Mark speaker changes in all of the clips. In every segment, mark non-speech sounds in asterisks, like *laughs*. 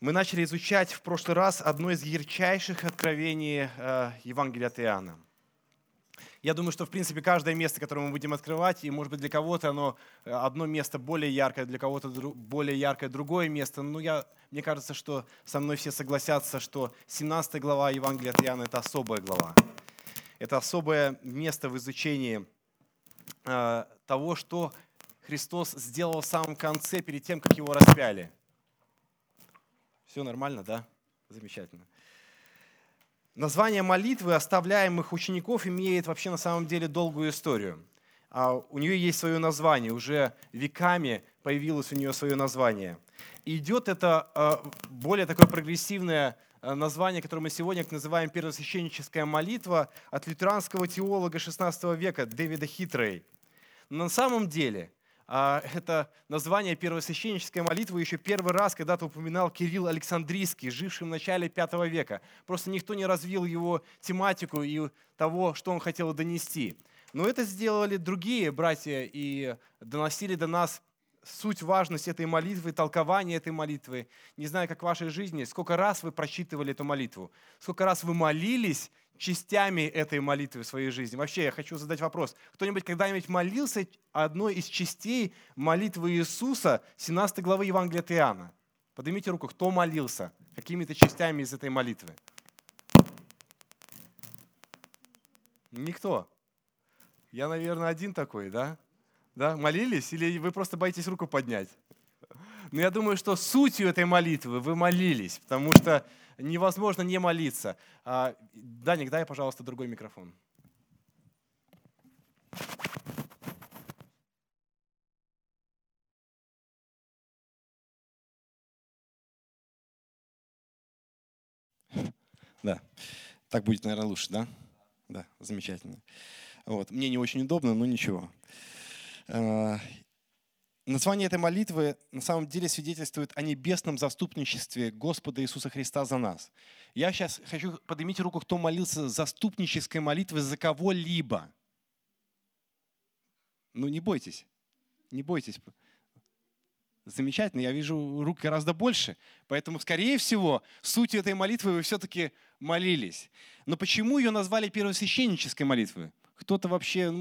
Speaker 1: Мы начали изучать в прошлый раз одно из ярчайших откровений э, Евангелия от Иоанна. Я думаю, что, в принципе, каждое место, которое мы будем открывать, и, может быть, для кого-то оно э, одно место более яркое, для кого-то более яркое другое место. Но я, мне кажется, что со мной все согласятся, что 17 глава Евангелия от Иоанна – это особая глава. Это особое место в изучении э, того, что Христос сделал в самом конце, перед тем, как его распяли – все нормально, да? Замечательно. Название молитвы оставляемых учеников имеет вообще на самом деле долгую историю. А у нее есть свое название, уже веками появилось у нее свое название. И идет это а, более такое прогрессивное а, название, которое мы сегодня называем первосвященническая молитва от лютеранского теолога XVI века Дэвида Хитрей. Но на самом деле это название первосвященнической молитвы еще первый раз когда-то упоминал Кирилл Александрийский, живший в начале V века. Просто никто не развил его тематику и того, что он хотел донести. Но это сделали другие братья и доносили до нас суть, важность этой молитвы, толкование этой молитвы. Не знаю, как в вашей жизни, сколько раз вы прочитывали эту молитву, сколько раз вы молились частями этой молитвы в своей жизни. Вообще, я хочу задать вопрос. Кто-нибудь когда-нибудь молился одной из частей молитвы Иисуса 17 главы Евангелия от Иоанна? Поднимите руку, кто молился какими-то частями из этой молитвы? Никто. Я, наверное, один такой, да? Да? Молились? Или вы просто боитесь руку поднять? Но я думаю, что сутью этой молитвы вы молились, потому что невозможно не молиться. А, Даник, дай, пожалуйста, другой микрофон. *laughs* Да, так будет, наверное, лучше, да? Да, замечательно. Вот. Мне не очень удобно, но ничего. Название этой молитвы на самом деле свидетельствует о небесном заступничестве Господа Иисуса Христа за нас. Я сейчас хочу поднимите руку, кто молился заступнической молитвой за кого-либо. Ну не бойтесь, не бойтесь. Замечательно, я вижу рук гораздо больше. Поэтому, скорее всего, сутью этой молитвы вы все-таки молились. Но почему ее назвали первосвященнической молитвой? Кто-то вообще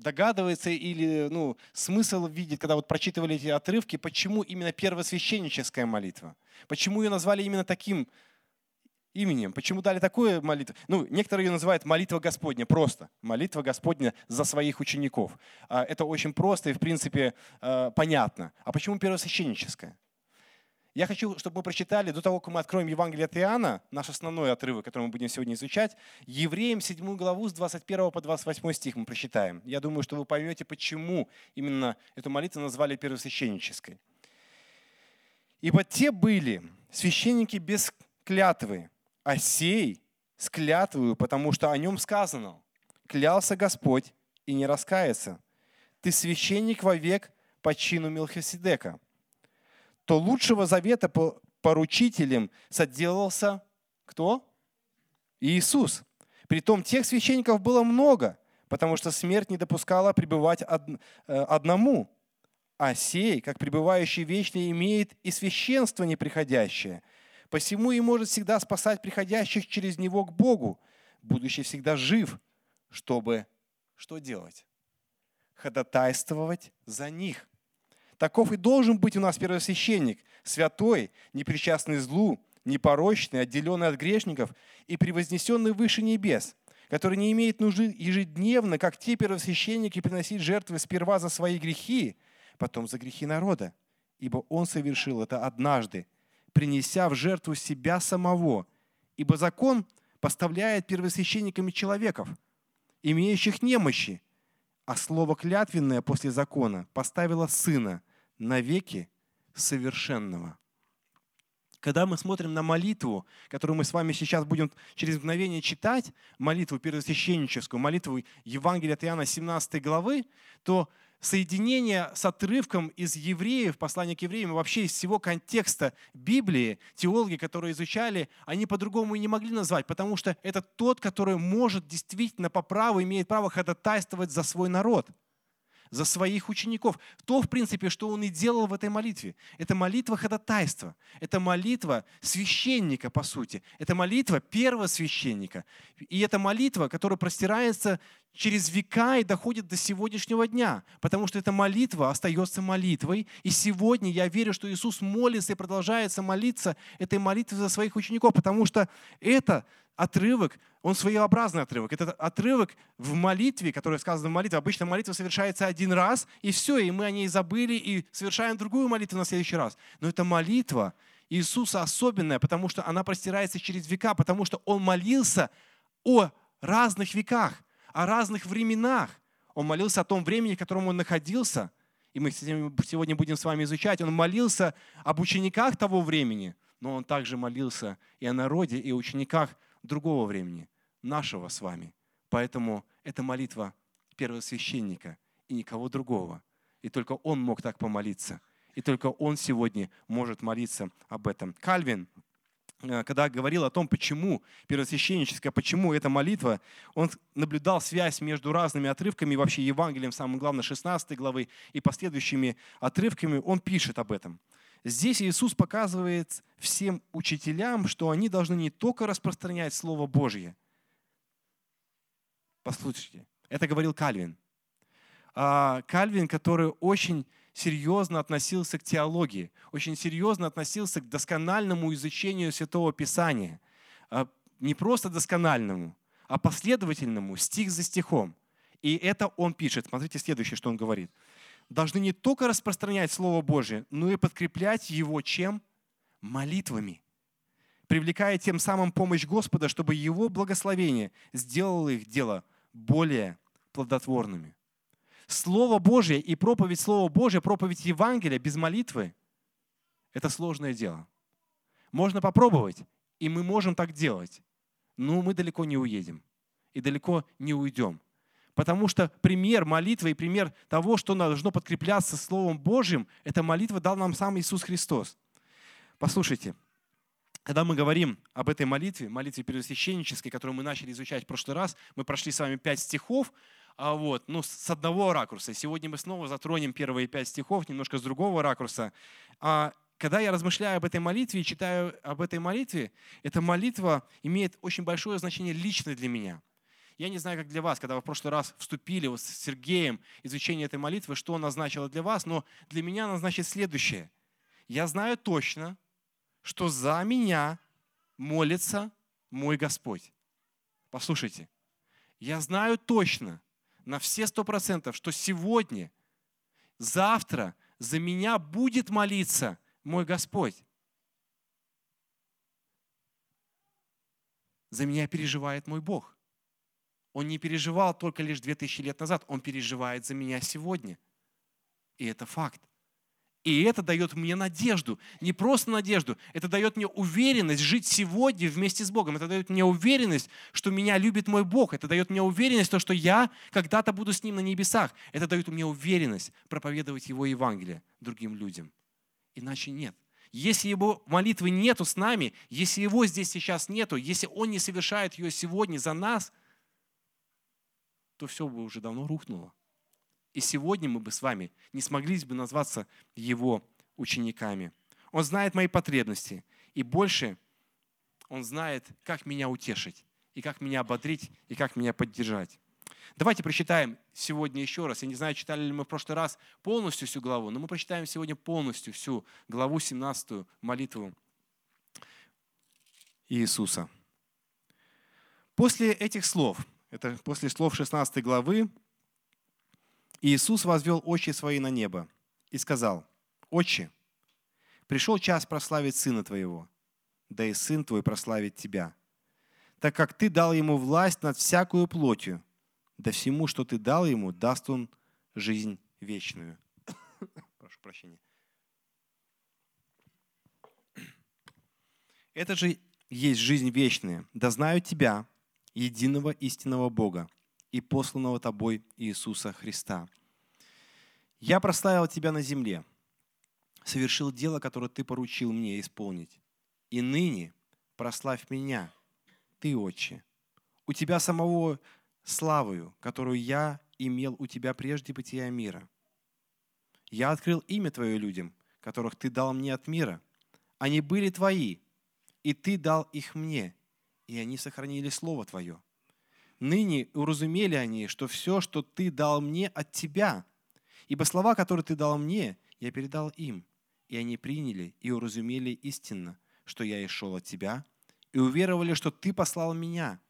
Speaker 1: догадывается или ну, смысл видит, когда вот прочитывали эти отрывки, почему именно первосвященническая молитва? Почему ее назвали именно таким именем? Почему дали такую молитву? Ну, некоторые ее называют молитва Господня, просто. Молитва Господня за своих учеников. А, это очень просто и, в принципе, э, понятно. А почему первосвященническая? Я хочу, чтобы мы прочитали, до того, как мы откроем Евангелие от Иоанна, наш основной отрывок, который мы будем сегодня изучать, Евреям 7 главу с 21 по 28 стих мы прочитаем. Я думаю, что вы поймете, почему именно эту молитву назвали первосвященнической. «Ибо те были священники без клятвы, а сей с клятвою, потому что о нем сказано, клялся Господь и не раскается. Ты священник вовек по чину Мелхиседека» то лучшего завета по поручителем соделался кто? Иисус. Притом тех священников было много, потому что смерть не допускала пребывать э, одному. А сей, как пребывающий вечно, имеет и священство неприходящее. Посему и может всегда спасать приходящих через него к Богу, будучи всегда жив, чтобы что делать? Ходатайствовать за них. Таков и должен быть у нас первосвященник, святой, непричастный злу, непорочный, отделенный от грешников и превознесенный выше небес, который не имеет нужды ежедневно, как те первосвященники, приносить жертвы сперва за свои грехи, потом за грехи народа. Ибо он совершил это однажды, принеся в жертву себя самого. Ибо закон поставляет первосвященниками человеков, имеющих немощи, а слово клятвенное после закона поставило сына – навеки совершенного. Когда мы смотрим на молитву, которую мы с вами сейчас будем через мгновение читать, молитву первосвященническую, молитву Евангелия от Иоанна 17 главы, то соединение с отрывком из евреев, послания к евреям, вообще из всего контекста Библии, теологи, которые изучали, они по-другому и не могли назвать, потому что это тот, который может действительно по праву, имеет право ходатайствовать за свой народ – за своих учеников. То, в принципе, что он и делал в этой молитве. Это молитва ходатайства. Это молитва священника, по сути. Это молитва первого священника. И это молитва, которая простирается через века и доходит до сегодняшнего дня. Потому что эта молитва остается молитвой. И сегодня я верю, что Иисус молится и продолжается молиться этой молитвой за своих учеников. Потому что это отрывок, он своеобразный отрывок. Это отрывок в молитве, который сказано в молитве. Обычно молитва совершается один раз, и все, и мы о ней забыли, и совершаем другую молитву на следующий раз. Но это молитва Иисуса особенная, потому что она простирается через века, потому что Он молился о разных веках, о разных временах. Он молился о том времени, в котором Он находился, и мы сегодня будем с вами изучать. Он молился об учениках того времени, но Он также молился и о народе, и о учениках другого времени, нашего с вами. Поэтому это молитва первосвященника и никого другого. И только он мог так помолиться. И только он сегодня может молиться об этом. Кальвин, когда говорил о том, почему первосвященническая, почему эта молитва, он наблюдал связь между разными отрывками, вообще Евангелием, самое главное, 16 главы и последующими отрывками, он пишет об этом. Здесь Иисус показывает всем учителям, что они должны не только распространять Слово Божье. Послушайте, это говорил Кальвин. А Кальвин, который очень серьезно относился к теологии, очень серьезно относился к доскональному изучению Святого Писания. А не просто доскональному, а последовательному, стих за стихом. И это он пишет. Смотрите следующее, что он говорит должны не только распространять Слово Божие, но и подкреплять его чем? Молитвами. Привлекая тем самым помощь Господа, чтобы Его благословение сделало их дело более плодотворными. Слово Божье и проповедь Слова Божия, проповедь Евангелия без молитвы – это сложное дело. Можно попробовать, и мы можем так делать, но мы далеко не уедем и далеко не уйдем. Потому что пример молитвы и пример того, что должно подкрепляться Словом Божьим, эта молитва дал нам сам Иисус Христос. Послушайте, когда мы говорим об этой молитве, молитве первосвященнической, которую мы начали изучать в прошлый раз, мы прошли с вами пять стихов, а вот, ну, с одного ракурса. Сегодня мы снова затронем первые пять стихов, немножко с другого ракурса. А когда я размышляю об этой молитве и читаю об этой молитве, эта молитва имеет очень большое значение лично для меня – я не знаю, как для вас, когда вы в прошлый раз вступили вот с Сергеем изучение этой молитвы, что она значила для вас, но для меня она значит следующее. Я знаю точно, что за меня молится мой Господь. Послушайте, я знаю точно, на все сто процентов, что сегодня, завтра за меня будет молиться мой Господь. За меня переживает мой Бог. Он не переживал только лишь 2000 лет назад, он переживает за меня сегодня. И это факт. И это дает мне надежду. Не просто надежду, это дает мне уверенность жить сегодня вместе с Богом. Это дает мне уверенность, что меня любит мой Бог. Это дает мне уверенность, то, что я когда-то буду с Ним на небесах. Это дает мне уверенность проповедовать Его Евангелие другим людям. Иначе нет. Если Его молитвы нету с нами, если Его здесь сейчас нету, если Он не совершает ее сегодня за нас – то все бы уже давно рухнуло. И сегодня мы бы с вами не смогли бы назваться Его учениками. Он знает мои потребности. И больше Он знает, как меня утешить, и как меня ободрить, и как меня поддержать. Давайте прочитаем сегодня еще раз. Я не знаю, читали ли мы в прошлый раз полностью всю главу, но мы прочитаем сегодня полностью всю главу 17, молитву Иисуса. После этих слов это после слов 16 главы, Иисус возвел очи свои на небо и сказал, «Отче, пришел час прославить Сына Твоего, да и Сын Твой прославит Тебя, так как Ты дал Ему власть над всякую плотью, да всему, что Ты дал Ему, даст Он жизнь вечную». *coughs* Прошу прощения. Это же есть жизнь вечная, да знают Тебя, единого истинного Бога и посланного Тобой Иисуса Христа. Я прославил Тебя на земле, совершил дело, которое Ты поручил мне исполнить. И ныне прославь меня, Ты, Отче. У Тебя самого славою, которую я имел у тебя прежде бытия мира. Я открыл имя Твое людям, которых Ты дал мне от мира. Они были Твои, и Ты дал их мне, и они сохранили Слово Твое. Ныне уразумели они, что все, что Ты дал мне от Тебя, ибо слова, которые Ты дал мне, я передал им, и они приняли и уразумели истинно, что я и шел от Тебя, и уверовали, что Ты послал меня.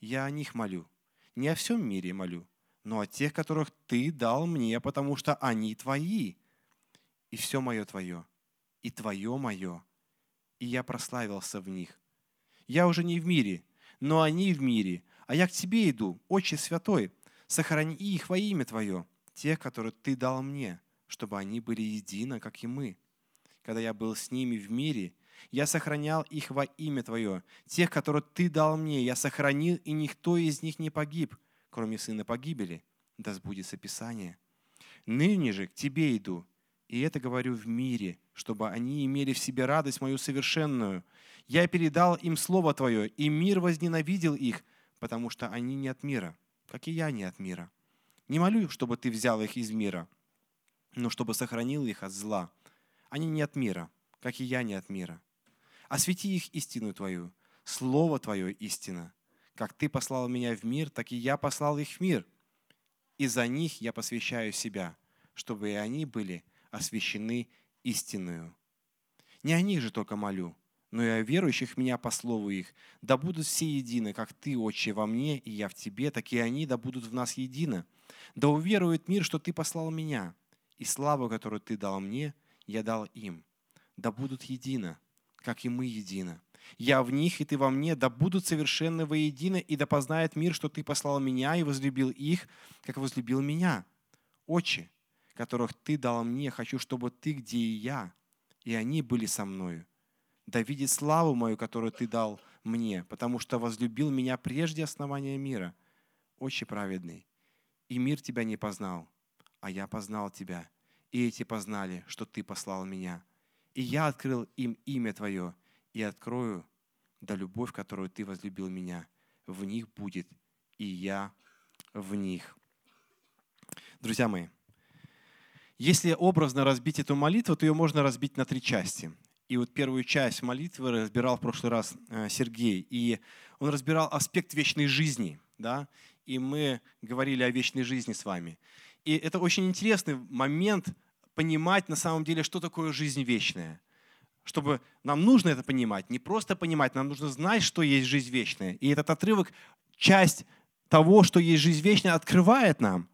Speaker 1: Я о них молю, не о всем мире молю, но о тех, которых Ты дал мне, потому что они Твои. И все мое Твое, и Твое мое, и я прославился в них. Я уже не в мире, но они в мире, а я к Тебе иду, Отче Святой, сохрани их во имя Твое, тех, которые Ты дал мне, чтобы они были едины, как и мы. Когда я был с ними в мире, я сохранял их во имя Твое, тех, которые Ты дал мне, я сохранил, и никто из них не погиб, кроме сына погибели. Да сбудется Писание. Ныне же к Тебе иду, и это говорю в мире, чтобы они имели в себе радость мою совершенную. Я передал им Слово Твое, и мир возненавидел их, потому что они не от мира, как и я не от мира. Не молю, чтобы Ты взял их из мира, но чтобы сохранил их от зла. Они не от мира, как и я не от мира. Освети их истину Твою, Слово Твое истина. Как Ты послал меня в мир, так и я послал их в мир. И за них я посвящаю себя, чтобы и они были освящены истинную. Не о них же только молю, но и о верующих меня по слову их. Да будут все едины, как Ты, Отче, во мне, и я в Тебе, так и они да будут в нас едины. Да уверует мир, что Ты послал меня, и славу, которую Ты дал мне, я дал им. Да будут едины, как и мы едины. Я в них, и Ты во мне, да будут совершенны воедино, и да познает мир, что Ты послал меня и возлюбил их, как возлюбил меня. Отче, которых Ты дал мне, хочу, чтобы Ты, где и я, и они были со мною. Да видит славу мою, которую Ты дал мне, потому что возлюбил меня прежде основания мира. Отче праведный, и мир Тебя не познал, а я познал Тебя, и эти познали, что Ты послал меня. И я открыл им имя Твое, и открою, да любовь, которую Ты возлюбил меня, в них будет, и я в них. Друзья мои, если образно разбить эту молитву, то ее можно разбить на три части. И вот первую часть молитвы разбирал в прошлый раз э, Сергей. И он разбирал аспект вечной жизни. Да? И мы говорили о вечной жизни с вами. И это очень интересный момент понимать на самом деле, что такое жизнь вечная. Чтобы нам нужно это понимать, не просто понимать, нам нужно знать, что есть жизнь вечная. И этот отрывок, часть того, что есть жизнь вечная, открывает нам.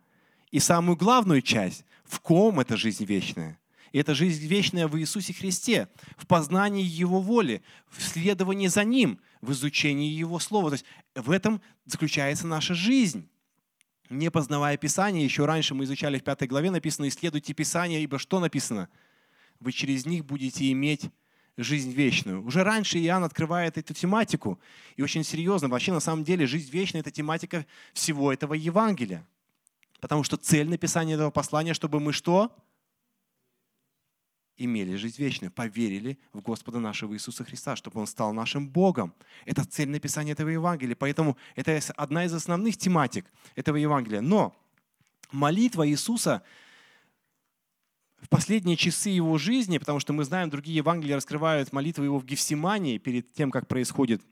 Speaker 1: И самую главную часть, в ком эта жизнь вечная. И это жизнь вечная в Иисусе Христе, в познании Его воли, в следовании за Ним, в изучении Его Слова. То есть в этом заключается наша жизнь. Не познавая Писание, еще раньше мы изучали в пятой главе, написано «Исследуйте Писание, ибо что написано? Вы через них будете иметь жизнь вечную. Уже раньше Иоанн открывает эту тематику, и очень серьезно. Вообще, на самом деле, жизнь вечная – это тематика всего этого Евангелия. Потому что цель написания этого послания, чтобы мы что? Имели жизнь вечную, поверили в Господа нашего Иисуса Христа, чтобы Он стал нашим Богом. Это цель написания этого Евангелия. Поэтому это одна из основных тематик этого Евангелия. Но молитва Иисуса в последние часы его жизни, потому что мы знаем, другие Евангелия раскрывают молитву его в Гефсимании перед тем, как происходит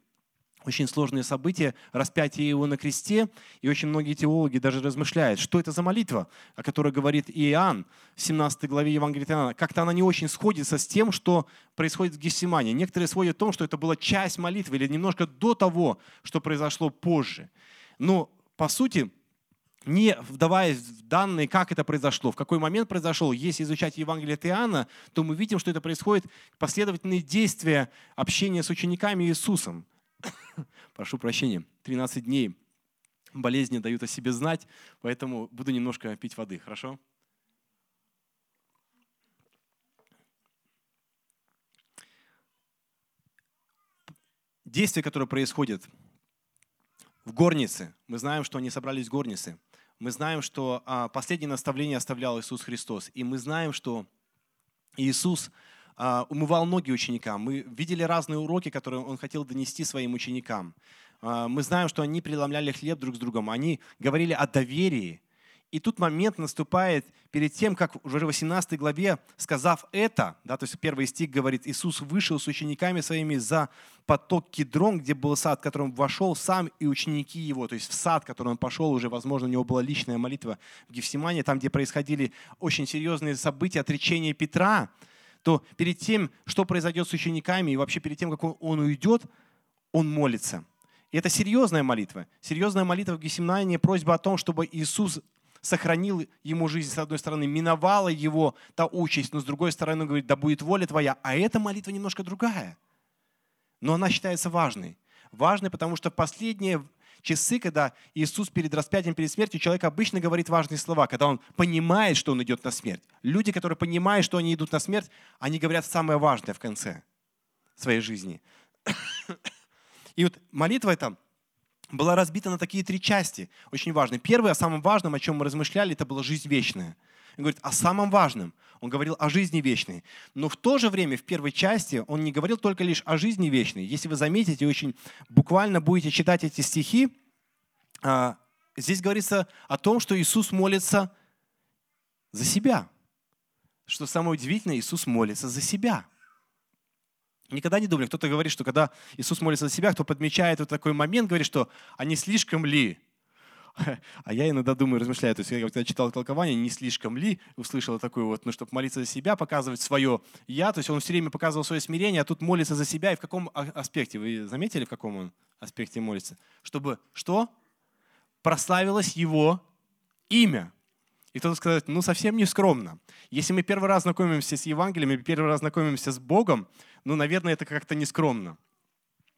Speaker 1: очень сложные события, распятие его на кресте, и очень многие теологи даже размышляют, что это за молитва, о которой говорит Иоанн в 17 главе Евангелия Иоанна. Как-то она не очень сходится с тем, что происходит в Гефсимане. Некоторые сводят в том, что это была часть молитвы или немножко до того, что произошло позже. Но, по сути, не вдаваясь в данные, как это произошло, в какой момент произошло, если изучать Евангелие от Иоанна, то мы видим, что это происходит последовательные действия общения с учениками Иисусом. *coughs* прошу прощения, 13 дней болезни дают о себе знать, поэтому буду немножко пить воды, хорошо? Действие, которое происходит в горнице, мы знаем, что они собрались в горнице, мы знаем, что а, последнее наставление оставлял Иисус Христос, и мы знаем, что Иисус умывал ноги ученикам. Мы видели разные уроки, которые он хотел донести своим ученикам. а, мы знаем, что они преломляли хлеб друг с другом, они говорили о доверии. И тут момент наступает перед тем, как уже в 18 главе, сказав это, да, то есть первый стих говорит, Иисус вышел с учениками своими за поток Кедрон, где был сад, в котором вошел сам и ученики его, то есть в сад, в который он пошел, уже, возможно, у него была личная молитва в Гефсимане, там, где происходили очень серьезные события, отречения Петра, то перед тем, что произойдет с учениками, и вообще перед тем, как он, уйдет, он молится. И это серьезная молитва. Серьезная молитва в Гесимнане, просьба о том, чтобы Иисус сохранил ему жизнь, с одной стороны, миновала его та участь, но с другой стороны, он говорит, да будет воля твоя. А эта молитва немножко другая. Но она считается важной. Важной, потому что в последние часы, когда Иисус перед распятием, перед смертью, человек обычно говорит важные слова, когда он понимает, что он идет на смерть. Люди, которые понимают, что они идут на смерть, они говорят самое важное в конце своей жизни. *coughs* И вот молитва эта была разбита на такие три части, очень важные. Первое, о самом важном, о чем мы размышляли, это была жизнь вечная. Он говорит о самом важном. Он говорил о жизни вечной. Но в то же время, в первой части, он не говорил только лишь о жизни вечной. Если вы заметите, очень буквально будете читать эти стихи, а, здесь говорится о том, что Иисус молится за себя. Что самое удивительное, Иисус молится за себя. Никогда не думали, кто-то говорит, что когда Иисус молится за себя, кто подмечает вот такой момент, говорит, что а слишком ли? *laughs* А я иногда думаю, размышляю, то есть я когда читал толкование, не слишком ли услышал такое вот, ну, чтобы молиться за себя, показывать свое «я», то есть он все время показывал свое смирение, а тут молится за себя, и в каком а, аспекте? Вы заметили, в каком он аспекте молится? Чтобы что? Прославилось его имя. И кто-то сказать, ну совсем не скромно. Если мы первый раз знакомимся с Евангелием, первый раз знакомимся с Богом, ну, наверное, это как-то нескромно.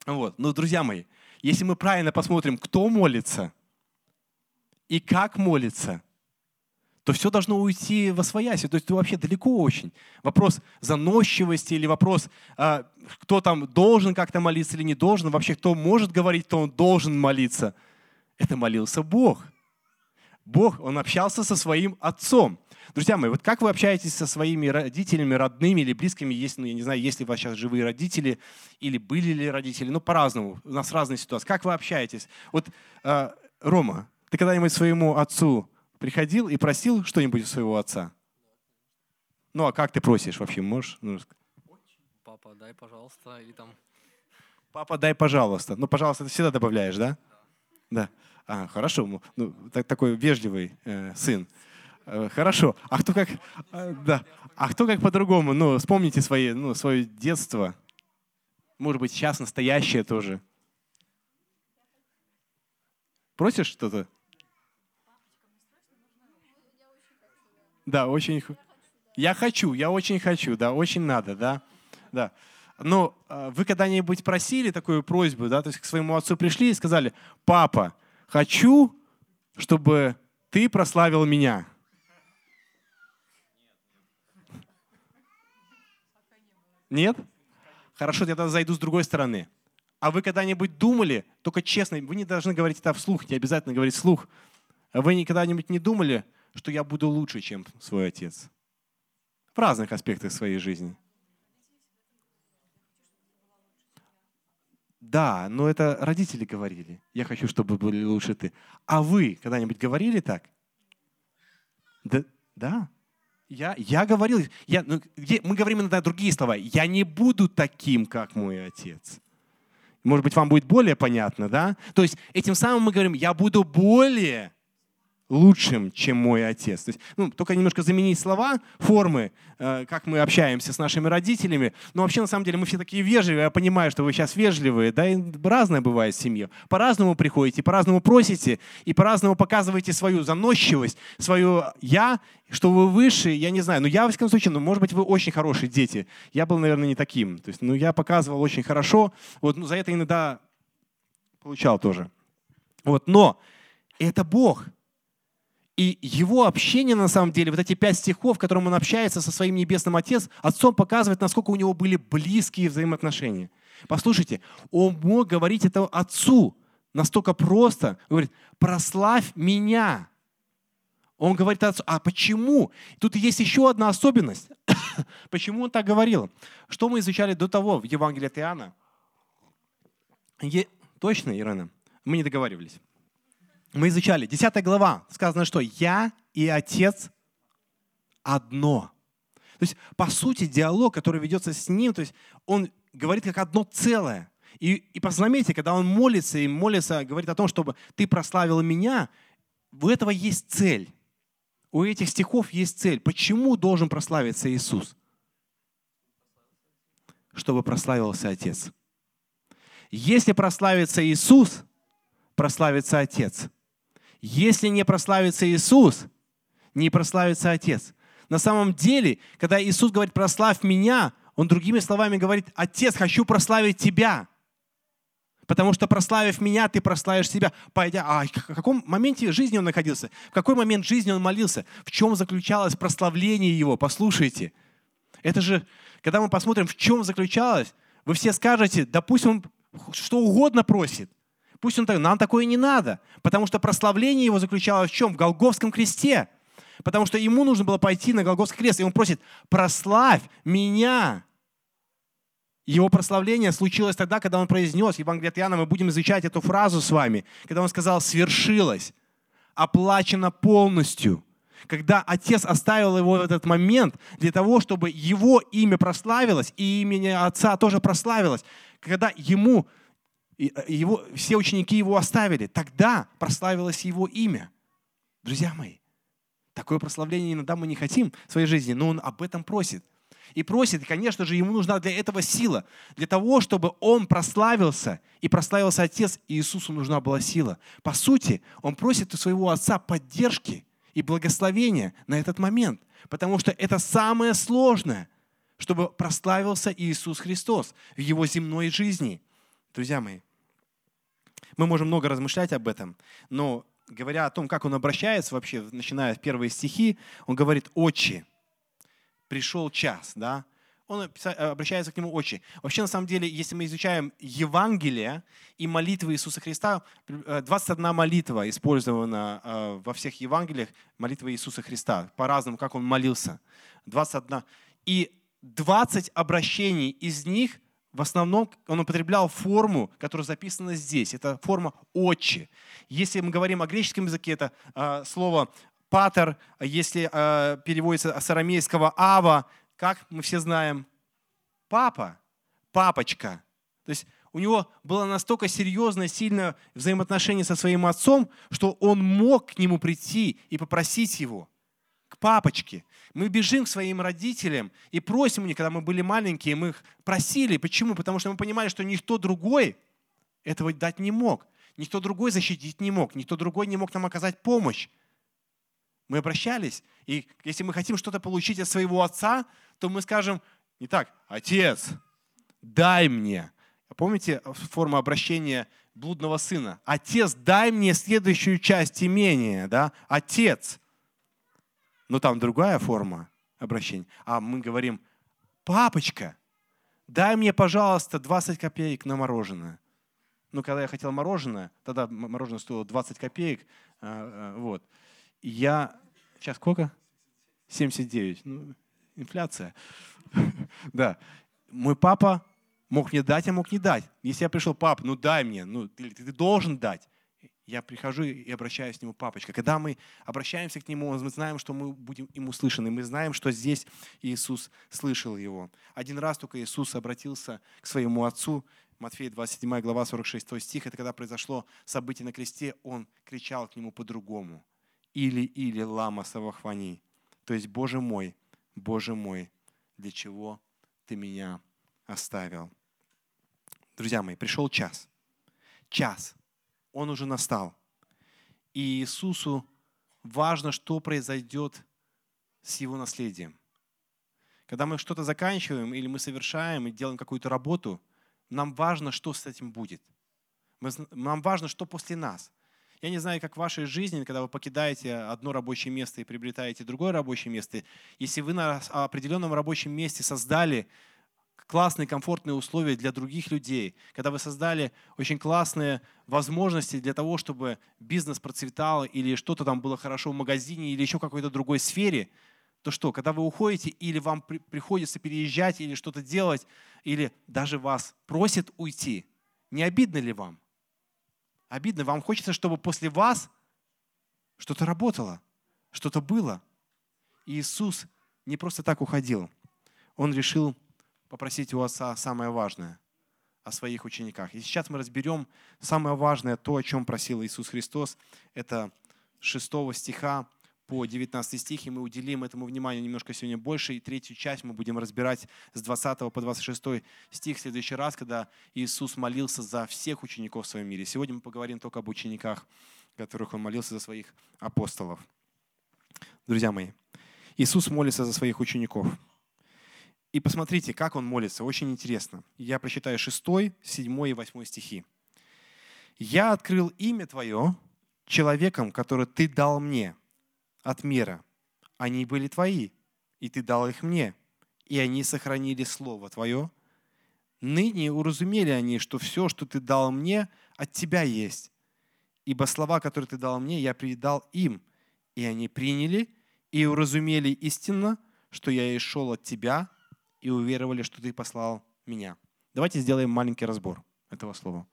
Speaker 1: Вот. Но, друзья мои, если мы правильно посмотрим, кто молится и как молится, то все должно уйти во свояси. То есть это вообще далеко очень. Вопрос заносчивости или вопрос, а, кто там должен как-то молиться или не должен, вообще кто может говорить, то он должен молиться. Это молился Бог. Бог, Он общался со своим отцом. Друзья мои, вот как вы общаетесь со своими родителями, родными или близкими, если, ну, я не знаю, есть ли у вас сейчас живые родители или были ли родители, ну, по-разному, у нас разные ситуации. Как вы общаетесь? Вот, э, Рома, ты когда-нибудь своему отцу приходил и просил что-нибудь у своего отца? Ну, а как ты просишь вообще, можешь? Ну,
Speaker 2: Папа, дай, пожалуйста, или там...
Speaker 1: Папа, дай, пожалуйста. Ну, пожалуйста, ты всегда добавляешь, да? Да. да. А, хорошо, ну, так, такой вежливый э, сын. Э, хорошо. А кто как, э, да. А кто как по-другому? Ну, вспомните свои, ну, свое детство. Может быть, сейчас настоящее тоже. Просишь что-то? Да, очень. Я хочу, я очень хочу, да, очень надо, да, да. Но э, вы когда-нибудь просили такую просьбу, да, то есть к своему отцу пришли и сказали, папа, хочу, чтобы ты прославил меня. Нет? Хорошо, я тогда зайду с другой стороны. А вы когда-нибудь думали, только честно, вы не должны говорить это вслух, не обязательно говорить вслух. А вы никогда-нибудь не думали, что я буду лучше, чем свой отец? В разных аспектах своей жизни. Да, но это родители говорили. Я хочу, чтобы были лучше ты. А вы когда-нибудь говорили так? Да, да. Я, я говорил, я, ну, мы говорим иногда другие слова. Я не буду таким, как мой отец. Может быть, вам будет более понятно, да? То есть этим самым мы говорим, я буду более лучшим, чем мой отец. То есть, ну, только немножко заменить слова, формы, э, как мы общаемся с нашими родителями. Но вообще, на самом деле, мы все такие вежливые. Я понимаю, что вы сейчас вежливые. Да, и разное бывает в семье. По-разному приходите, по-разному просите, и по-разному показываете свою заносчивость, свое «я», что вы выше, я не знаю. Но я, в всяком случае, ну, может быть, вы очень хорошие дети. Я был, наверное, не таким. То есть, ну, я показывал очень хорошо. Вот, ну, за это иногда получал тоже. Вот, но это Бог – и его общение, на самом деле, вот эти пять стихов, в котором он общается со своим небесным отец, отцом показывает, насколько у него были близкие взаимоотношения. Послушайте, он мог говорить это отцу настолько просто. Он говорит, прославь меня. Он говорит отцу, а почему? Тут есть еще одна особенность. *coughs* почему он так говорил? Что мы изучали до того в Евангелии от Иоанна? Точно, Ирена? Мы не договаривались. Мы изучали. Десятая глава. Сказано, что «Я и Отец одно». То есть, по сути, диалог, который ведется с ним, то есть он говорит как одно целое. И, и заметьте, когда он молится и молится, говорит о том, чтобы ты прославил меня, у этого есть цель. У этих стихов есть цель. Почему должен прославиться Иисус? Чтобы прославился Отец. Если прославится Иисус, прославится Отец. Если не прославится Иисус, не прославится Отец. На самом деле, когда Иисус говорит «прославь меня», Он другими словами говорит «Отец, хочу прославить Тебя». Потому что прославив меня, ты прославишь себя. Пойдя, а в каком моменте жизни он находился? В какой момент жизни он молился? В чем заключалось прославление его? Послушайте. Это же, когда мы посмотрим, в чем заключалось, вы все скажете, да пусть он что угодно просит. Пусть он так, нам такое не надо. Потому что прославление его заключалось в чем? В Голговском кресте. Потому что ему нужно было пойти на Голговский крест. И он просит, прославь меня. Его прославление случилось тогда, когда он произнес, Евангелие от Иоанна, мы будем изучать эту фразу с вами, когда он сказал «свершилось», оплачено полностью. Когда Отец оставил его в этот момент для того, чтобы его имя прославилось, и имя Отца тоже прославилось. Когда ему, его, все ученики его оставили, тогда прославилось его имя. Друзья мои, такое прославление иногда мы не хотим в своей жизни, но он об этом просит и просит, и, конечно же, ему нужна для этого сила. Для того, чтобы он прославился, и прославился Отец, и Иисусу нужна была сила. По сути, он просит у своего Отца поддержки и благословения на этот момент, потому что это самое сложное, чтобы прославился Иисус Христос в его земной жизни. Друзья мои, мы можем много размышлять об этом, но говоря о том, как он обращается вообще, начиная с первые стихи, он говорит «Отче» пришел час, да, он обращается к нему очень. Вообще, на самом деле, если мы изучаем Евангелие и молитвы Иисуса Христа, 21 э, молитва использована э, во всех Евангелиях, молитва Иисуса Христа, по-разному, как он молился. 21. И 20 обращений из них в основном он употреблял форму, которая записана здесь. Это форма «отче». Если мы говорим о греческом языке, это э, слово патер, если э, переводится с арамейского ава, как мы все знаем, папа, папочка. То есть у него было настолько серьезное, сильное взаимоотношение со своим отцом, что он мог к нему прийти и попросить его, к папочке. Мы бежим к своим родителям и просим у них, когда мы были маленькие, мы их просили. Почему? Потому что мы понимали, что никто другой этого дать не мог. Никто другой защитить не мог. Никто другой не мог нам оказать помощь. Мы обращались, и если мы хотим что-то получить от своего отца, то мы скажем не так, отец, дай мне. Помните форму обращения блудного сына? Отец, дай мне следующую часть имения, да? Отец. Но там другая форма обращения. А мы говорим, папочка, дай мне, пожалуйста, 20 копеек на мороженое. Ну, когда я хотел мороженое, тогда мороженое стоило 20 копеек, а, а, вот. Я Сейчас сколько? 79. Ну, инфляция. *laughs* да. Мой папа мог мне дать, а мог не дать. Если я пришел, пап, ну дай мне, ну ты, ты должен дать. Я прихожу и обращаюсь к нему, папочка. Когда мы обращаемся к нему, мы знаем, что мы будем ему услышаны. Мы знаем, что здесь Иисус слышал его. Один раз только Иисус обратился к своему отцу. Матфея 27 глава 46 стих. Это когда произошло событие на кресте, он кричал к нему по-другому или-или лама савахвани. То есть, Боже мой, Боже мой, для чего ты меня оставил? Друзья мои, пришел час. Час. Он уже настал. И Иисусу важно, что произойдет с его наследием. Когда мы что-то заканчиваем или мы совершаем и делаем какую-то работу, нам важно, что с этим будет. Нам важно, что после нас – я не знаю, как в вашей жизни, когда вы покидаете одно рабочее место и приобретаете другое рабочее место, если вы на определенном рабочем месте создали классные, комфортные условия для других людей, когда вы создали очень классные возможности для того, чтобы бизнес процветал или что-то там было хорошо в магазине или еще какой-то другой сфере, то что, когда вы уходите или вам при, приходится переезжать или что-то делать, или даже вас просят уйти, не обидно ли вам? обидно. Вам хочется, чтобы после вас что-то работало, что-то было. И Иисус не просто так уходил. Он решил попросить у Отца самое важное о своих учениках. И сейчас мы разберем самое важное, то, о чем просил Иисус Христос. Это 6 стиха по 19 стих, и мы уделим этому внимание немножко сегодня больше. И третью часть мы будем разбирать с 20 по 26 стих в следующий раз, когда Иисус молился за всех учеников в своем мире. Сегодня мы поговорим только об учениках, которых Он молился за своих апостолов. Друзья мои, Иисус молится за своих учеников. И посмотрите, как Он молится. Очень интересно. Я прочитаю 6, 7 и 8 стихи. «Я открыл имя Твое человеком, который Ты дал мне» от мира. Они были твои, и ты дал их мне, и они сохранили Слово Твое. Ныне уразумели они, что все, что ты дал мне, от Тебя есть. Ибо слова, которые ты дал мне, я передал им, и они приняли и уразумели истинно, что я и шел от Тебя, и уверовали, что Ты послал меня. Давайте сделаем маленький разбор этого слова.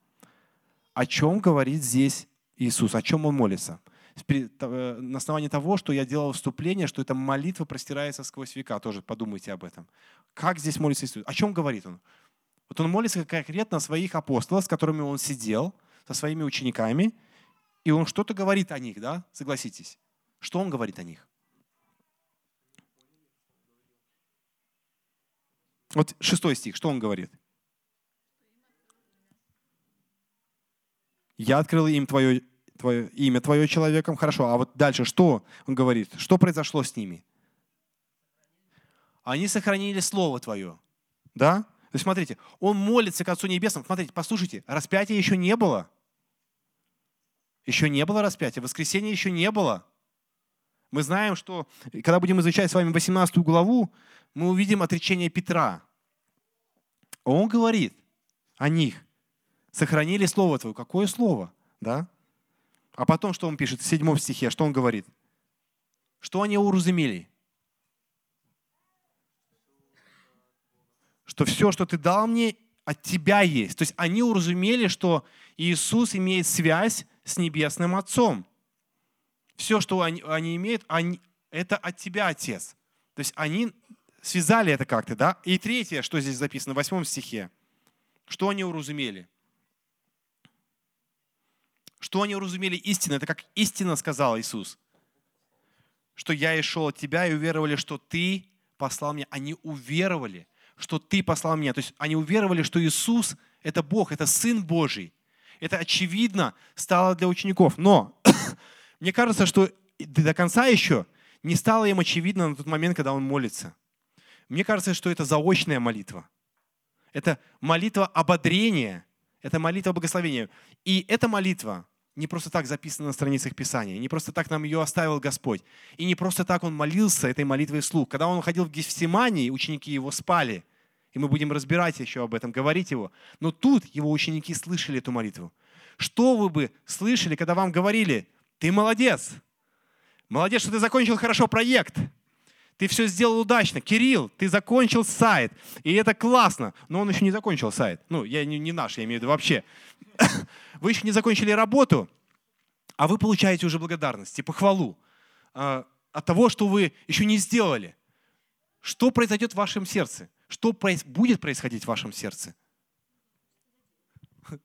Speaker 1: О чем говорит здесь Иисус? О чем Он молится? Э, на основании того, что я делал вступление, что эта молитва простирается сквозь века. Тоже подумайте об этом. Как здесь молится Иисус? О чем говорит он? Вот он молится конкретно о своих апостолах, с которыми он сидел, со своими учениками, и он что-то говорит о них, да? Согласитесь. Что он говорит о них? Вот шестой стих, что он говорит? Я открыл им твое твое имя твое человеком, хорошо, а вот дальше что он говорит? Что произошло с ними? Они сохранили Слово Твое. Да? То есть смотрите, он молится к Отцу Небесному. Смотрите, послушайте, распятия еще не было. Еще не было распятия, воскресения еще не было. Мы знаем, что когда будем изучать с вами 18 главу, мы увидим отречение Петра. Он говорит о них. Сохранили Слово Твое. Какое Слово? Да? А потом что он пишет в седьмом стихе? Что он говорит? Что они уразумели? Что все, что ты дал мне, от тебя есть. То есть они уразумели, что Иисус имеет связь с Небесным Отцом. Все, что они, они имеют, они, это от тебя, Отец. То есть они связали это как-то, да? И третье, что здесь записано в восьмом стихе. Что они уразумели? Что они уразумели истину? Это как истина сказал Иисус. Что я и шел от тебя и уверовали, что ты послал меня. Они уверовали, что ты послал меня. То есть они уверовали, что Иисус – это Бог, это Сын Божий. Это очевидно стало для учеников. Но *coughs* мне кажется, что до конца еще не стало им очевидно на тот момент, когда он молится. Мне кажется, что это заочная молитва. Это молитва ободрения, это молитва благословения. И эта молитва не просто так записана на страницах Писания, не просто так нам ее оставил Господь. И не просто так он молился этой молитвой вслух. Когда он уходил в Гефсимании, ученики его спали. И мы будем разбирать еще об этом, говорить его. Но тут его ученики слышали эту молитву. Что вы бы слышали, когда вам говорили, ты молодец, молодец, что ты закончил хорошо проект, ты все сделал удачно. Кирилл, ты закончил сайт. И это классно. Но он еще не закончил сайт. Ну, я не, не наш, я имею в виду вообще. *coughs* Вы еще не закончили работу, а вы получаете уже благодарность и похвалу э, от того, что вы еще не сделали. Что произойдет в вашем сердце? Что проис- будет происходить в вашем сердце? *laughs*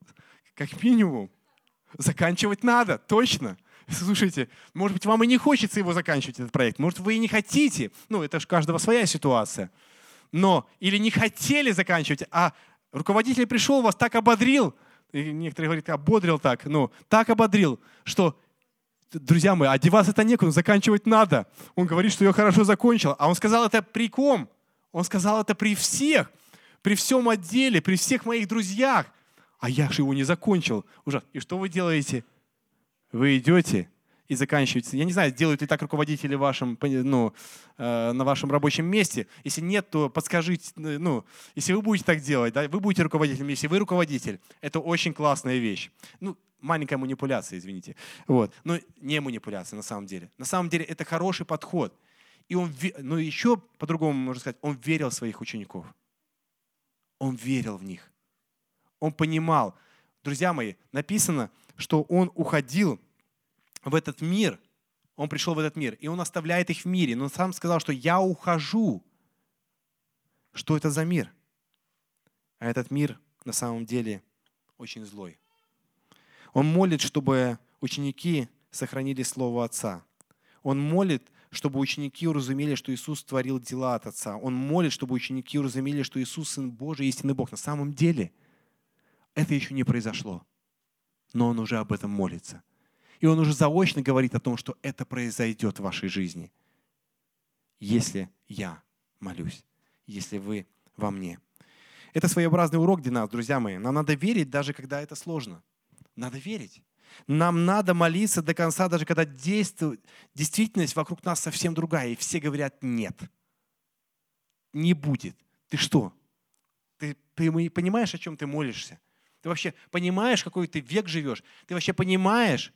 Speaker 1: Как минимум, заканчивать надо, точно. *laughs* Слушайте, может быть, вам и не хочется его заканчивать, этот проект. Может, вы и не хотите. Ну, это же каждого своя ситуация. Но или не хотели заканчивать, а руководитель пришел, вас так ободрил, и некоторые говорят, ободрил так, ну, так ободрил, что, друзья мои, одеваться это некуда, заканчивать надо. Он говорит, что я хорошо закончил. А он сказал это при ком? Он сказал это при всех, при всем отделе, при всех моих друзьях. А я же его не закончил. Ужас. И что вы делаете? Вы идете и заканчиваете. Я не знаю, делают ли так руководители вашим, ну, э, на вашем рабочем месте. Если нет, то подскажите, ну, если вы будете так делать, да, вы будете руководителем, если вы руководитель, это очень классная вещь. Ну, маленькая манипуляция, извините. Вот. Но не манипуляция на самом деле. На самом деле это хороший подход. И он, ну еще по-другому можно сказать, он верил в своих учеников. Он верил в них. Он понимал. Друзья мои, написано, что Он уходил в этот мир, Он пришел в этот мир, и Он оставляет их в мире. Но Он сам сказал, что «я ухожу». Что это за мир? А этот мир на самом деле очень злой. Он молит, чтобы ученики сохранили Слово Отца. Он молит, чтобы ученики уразумели, что Иисус творил дела от Отца. Он молит, чтобы ученики уразумели, что Иисус Сын Божий, истинный Бог. На самом деле это еще не произошло, но Он уже об этом молится. И Он уже заочно говорит о том, что это произойдет в вашей жизни, если я молюсь, если вы во мне. Это своеобразный урок для нас, друзья мои. Нам надо верить, даже когда это сложно. Надо верить. Нам надо молиться до конца, даже когда действует, действительность вокруг нас совсем другая, и все говорят «нет». Не будет. Ты что? Ты, ты понимаешь, о чем ты молишься? Ты вообще понимаешь, какой ты век живешь? Ты вообще понимаешь,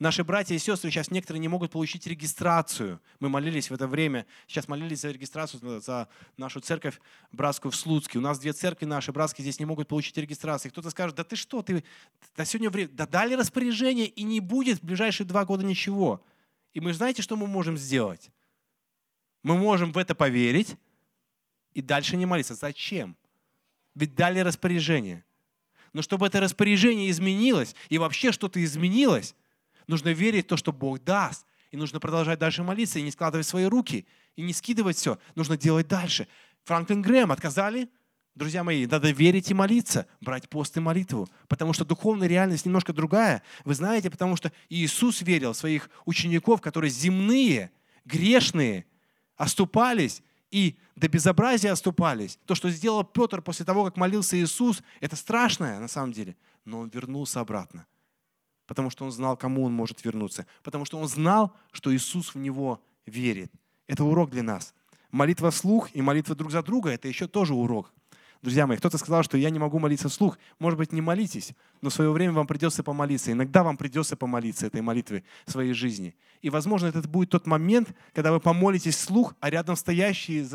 Speaker 1: Наши братья и сестры сейчас некоторые не могут получить регистрацию. Мы молились в это время, сейчас молились за регистрацию за нашу церковь братскую в Слуцке. У нас две церкви наши братские здесь не могут получить регистрацию. Кто-то скажет, да ты что, ты да сегодня время, да дали распоряжение и не будет в ближайшие два года ничего. И мы знаете, что мы можем сделать? Мы можем в это поверить и дальше не молиться. Зачем? Ведь дали распоряжение. Но чтобы это распоряжение изменилось и вообще что-то изменилось, Нужно верить в то, что Бог даст. И нужно продолжать дальше молиться и не складывать свои руки, и не скидывать все. Нужно делать дальше. Франклин Грэм отказали? Друзья мои, надо верить и молиться, брать пост и молитву, потому что духовная реальность немножко другая. Вы знаете, потому что Иисус верил в своих учеников, которые земные, грешные, оступались и до безобразия оступались. То, что сделал Петр после того, как молился Иисус, это страшное на самом деле, но он вернулся обратно потому что он знал, кому он может вернуться, потому что он знал, что Иисус в него верит. Это урок для нас. Молитва вслух и молитва друг за друга – это еще тоже урок. Друзья мои, кто-то сказал, что я не могу молиться вслух. Может быть, не молитесь, но в свое время вам придется помолиться. Иногда вам придется помолиться этой молитвой в своей жизни. И, возможно, это будет тот момент, когда вы помолитесь вслух, а рядом стоящий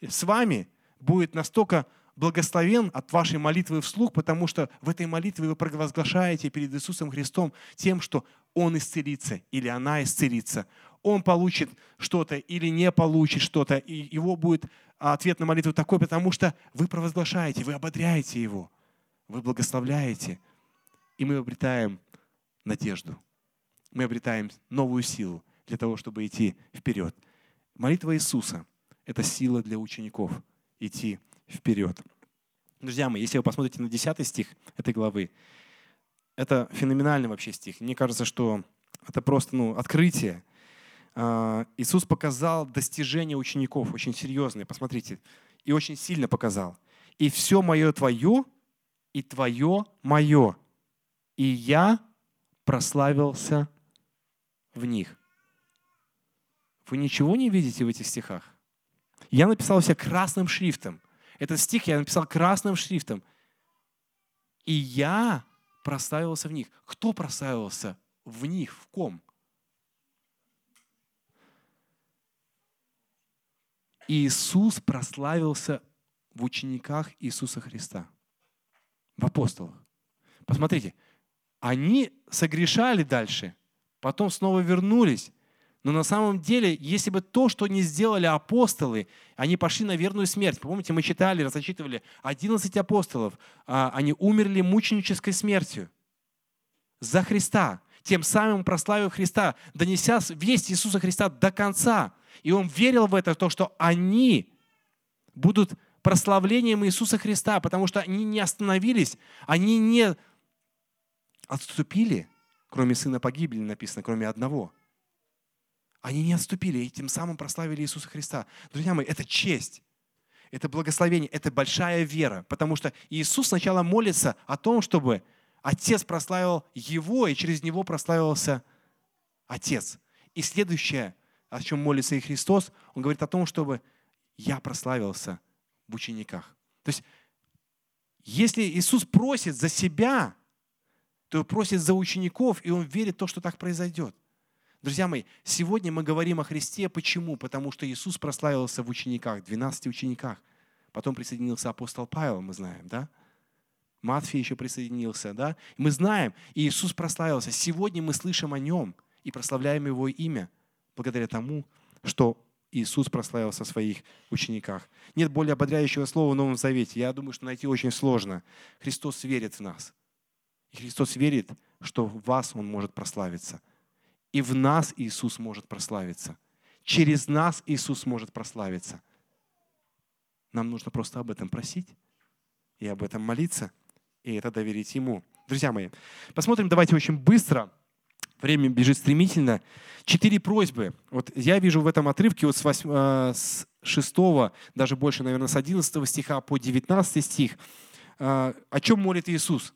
Speaker 1: с вами будет настолько благословен от вашей молитвы вслух, потому что в этой молитве вы провозглашаете перед Иисусом Христом тем, что Он исцелится или она исцелится. Он получит что-то или не получит что-то, и его будет ответ на молитву такой, потому что вы провозглашаете, вы ободряете его, вы благословляете, и мы обретаем надежду. Мы обретаем новую силу для того, чтобы идти вперед. Молитва Иисуса – это сила для учеников идти вперед вперед. Друзья мои, если вы посмотрите на 10 стих этой главы, это феноменальный вообще стих. Мне кажется, что это просто ну, открытие. А, Иисус показал достижения учеников очень серьезные, посмотрите, и очень сильно показал. «И все мое твое, и твое мое, и я прославился в них». Вы ничего не видите в этих стихах? Я написал все красным шрифтом – этот стих я написал красным шрифтом. И я прославился в них. Кто прославился в них? В ком? Иисус прославился в учениках Иисуса Христа, в апостолах. Посмотрите, они согрешали дальше, потом снова вернулись, но на самом деле, если бы то, что не сделали апостолы, они пошли на верную смерть. Помните, мы читали, разочитывали, 11 апостолов, а, они умерли мученической смертью за Христа, тем самым прославив Христа, донеся весть Иисуса Христа до конца. И он верил в это, то, что они будут прославлением Иисуса Христа, потому что они не остановились, они не отступили, кроме сына погибли, написано, кроме одного – они не отступили и тем самым прославили Иисуса Христа. Друзья мои, это честь, это благословение, это большая вера, потому что Иисус сначала молится о том, чтобы Отец прославил Его, и через Него прославился Отец. И следующее, о чем молится и Христос, Он говорит о том, чтобы я прославился в учениках. То есть, если Иисус просит за себя, то просит за учеников, и Он верит в то, что так произойдет. Друзья мои, сегодня мы говорим о Христе. Почему? Потому что Иисус прославился в учениках, 12 учениках. Потом присоединился апостол Павел, мы знаем, да? Матфей еще присоединился, да? Мы знаем, Иисус прославился. Сегодня мы слышим о Нем и прославляем Его имя благодаря тому, что Иисус прославился в своих учениках. Нет более ободряющего слова в Новом Завете. Я думаю, что найти очень сложно. Христос верит в нас. И Христос верит, что в вас Он может прославиться. И в нас Иисус может прославиться. Через нас Иисус может прославиться. Нам нужно просто об этом просить и об этом молиться, и это доверить Ему. Друзья мои, посмотрим давайте очень быстро. Время бежит стремительно. Четыре просьбы. Вот я вижу в этом отрывке вот с, 8, э, с 6, даже больше, наверное, с 11 стиха по 19 стих. Э, о чем молит Иисус,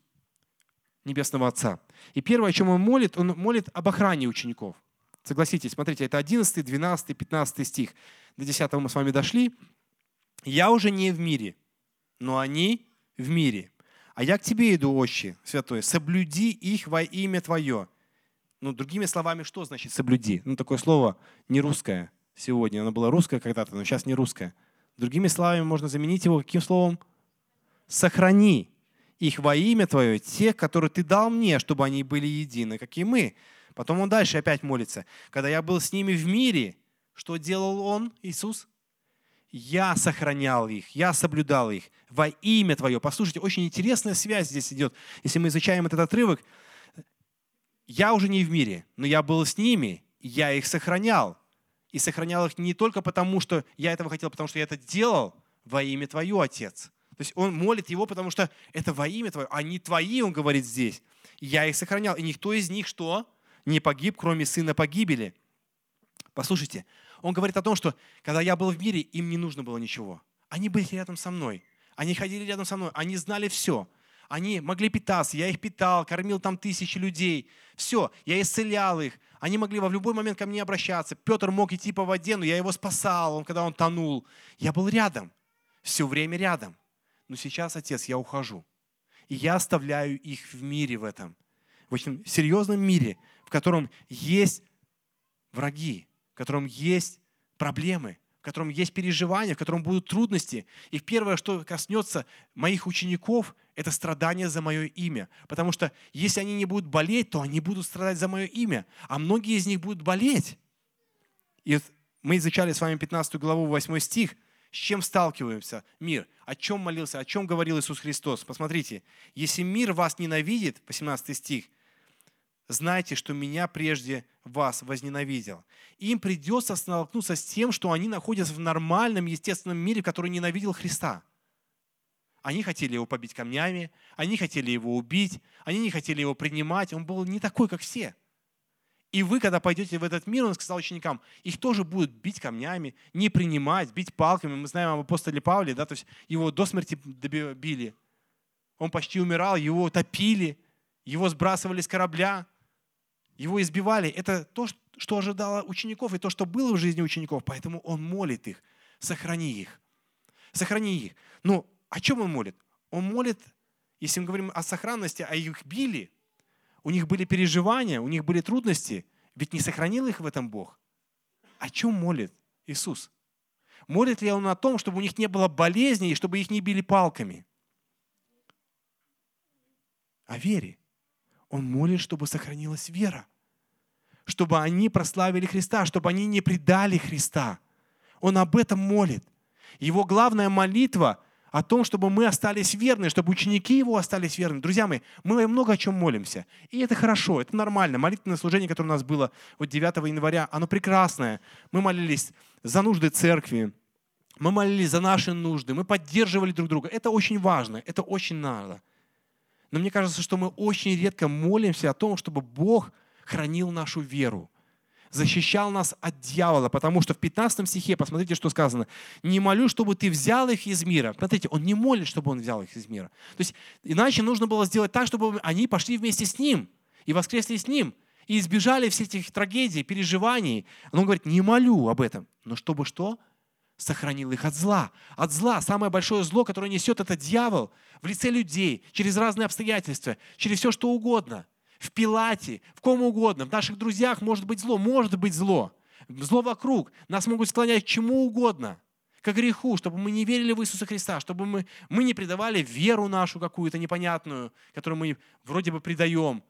Speaker 1: Небесного Отца? И первое, о чем Он молит, Он молит об охране учеников. Согласитесь, смотрите, это 11, 12, 15 стих. До 10 мы с вами дошли. «Я уже не в мире, но они в мире. А я к тебе иду, Отче Святой, соблюди их во имя Твое». Ну, другими словами, что значит «соблюди»? Ну, такое слово не русское сегодня. Оно было русское когда-то, но сейчас не русское. Другими словами, можно заменить его каким словом? «Сохрани их во имя Твое, тех, которые Ты дал мне, чтобы они были едины, как и мы». Потом он дальше опять молится. «Когда я был с ними в мире, что делал он, Иисус? я сохранял их, я соблюдал их во имя Твое. Послушайте, очень интересная связь здесь идет. Если мы изучаем этот отрывок, я уже не в мире, но я был с ними, я их сохранял. И сохранял их не только потому, что я этого хотел, потому что я это делал во имя Твое, Отец. То есть он молит его, потому что это во имя Твое, а не Твои, он говорит здесь. Я их сохранял. И никто из них что? Не погиб, кроме сына погибели. Послушайте, он говорит о том, что когда я был в мире, им не нужно было ничего. Они были рядом со мной. Они ходили рядом со мной. Они знали все. Они могли питаться. Я их питал, кормил там тысячи людей. Все. Я исцелял их. Они могли в любой момент ко мне обращаться. Петр мог идти по воде, но я его спасал, он, когда он тонул. Я был рядом. Все время рядом. Но сейчас, Отец, я ухожу. И я оставляю их в мире в этом. В очень серьезном мире, в котором есть враги, в котором есть проблемы, в котором есть переживания, в котором будут трудности. И первое, что коснется моих учеников, это страдание за мое имя. Потому что если они не будут болеть, то они будут страдать за мое имя. А многие из них будут болеть. И мы изучали с вами 15 главу, 8 стих. С чем сталкиваемся? Мир. О чем молился, о чем говорил Иисус Христос? Посмотрите. Если мир вас ненавидит, 18 стих, знайте, что меня прежде вас возненавидел. Им придется столкнуться с тем, что они находятся в нормальном, естественном мире, который ненавидел Христа. Они хотели его побить камнями, они хотели его убить, они не хотели его принимать. Он был не такой, как все. И вы, когда пойдете в этот мир, он сказал ученикам, их тоже будут бить камнями, не принимать, бить палками. Мы знаем об апостоле Павле, да, то есть его до смерти били. Он почти умирал, его топили, его сбрасывали с корабля его избивали. Это то, что ожидало учеников и то, что было в жизни учеников. Поэтому он молит их. Сохрани их. Сохрани их. Но о чем он молит? Он молит, если мы говорим о сохранности, а их били, у них были переживания, у них были трудности, ведь не сохранил их в этом Бог. О чем молит Иисус? Молит ли Он о том, чтобы у них не было болезней и чтобы их не били палками? О вере. Он молит, чтобы сохранилась вера, чтобы они прославили Христа, чтобы они не предали Христа. Он об этом молит. Его главная молитва о том, чтобы мы остались верны, чтобы ученики его остались верны. Друзья мои, мы много о чем молимся. И это хорошо, это нормально. Молитвенное служение, которое у нас было вот 9 января, оно прекрасное. Мы молились за нужды церкви, мы молились за наши нужды, мы поддерживали друг друга. Это очень важно, это очень надо. Но мне кажется, что мы очень редко молимся о том, чтобы Бог хранил нашу веру, защищал нас от дьявола, потому что в 15 стихе, посмотрите, что сказано, «Не молю, чтобы ты взял их из мира». Смотрите, он не молит, чтобы он взял их из мира. То есть, иначе нужно было сделать так, чтобы они пошли вместе с ним и воскресли с ним, и избежали всех этих трагедий, переживаний. Он говорит, не молю об этом, но чтобы что? сохранил их от зла. От зла. Самое большое зло, которое несет это дьявол в лице людей, через разные обстоятельства, через все что угодно. В Пилате, в ком угодно, в наших друзьях может быть зло, может быть зло. Зло вокруг. Нас могут склонять к чему угодно. к греху, чтобы мы не верили в Иисуса Христа, чтобы мы, мы не предавали веру нашу какую-то непонятную, которую мы вроде бы предаем.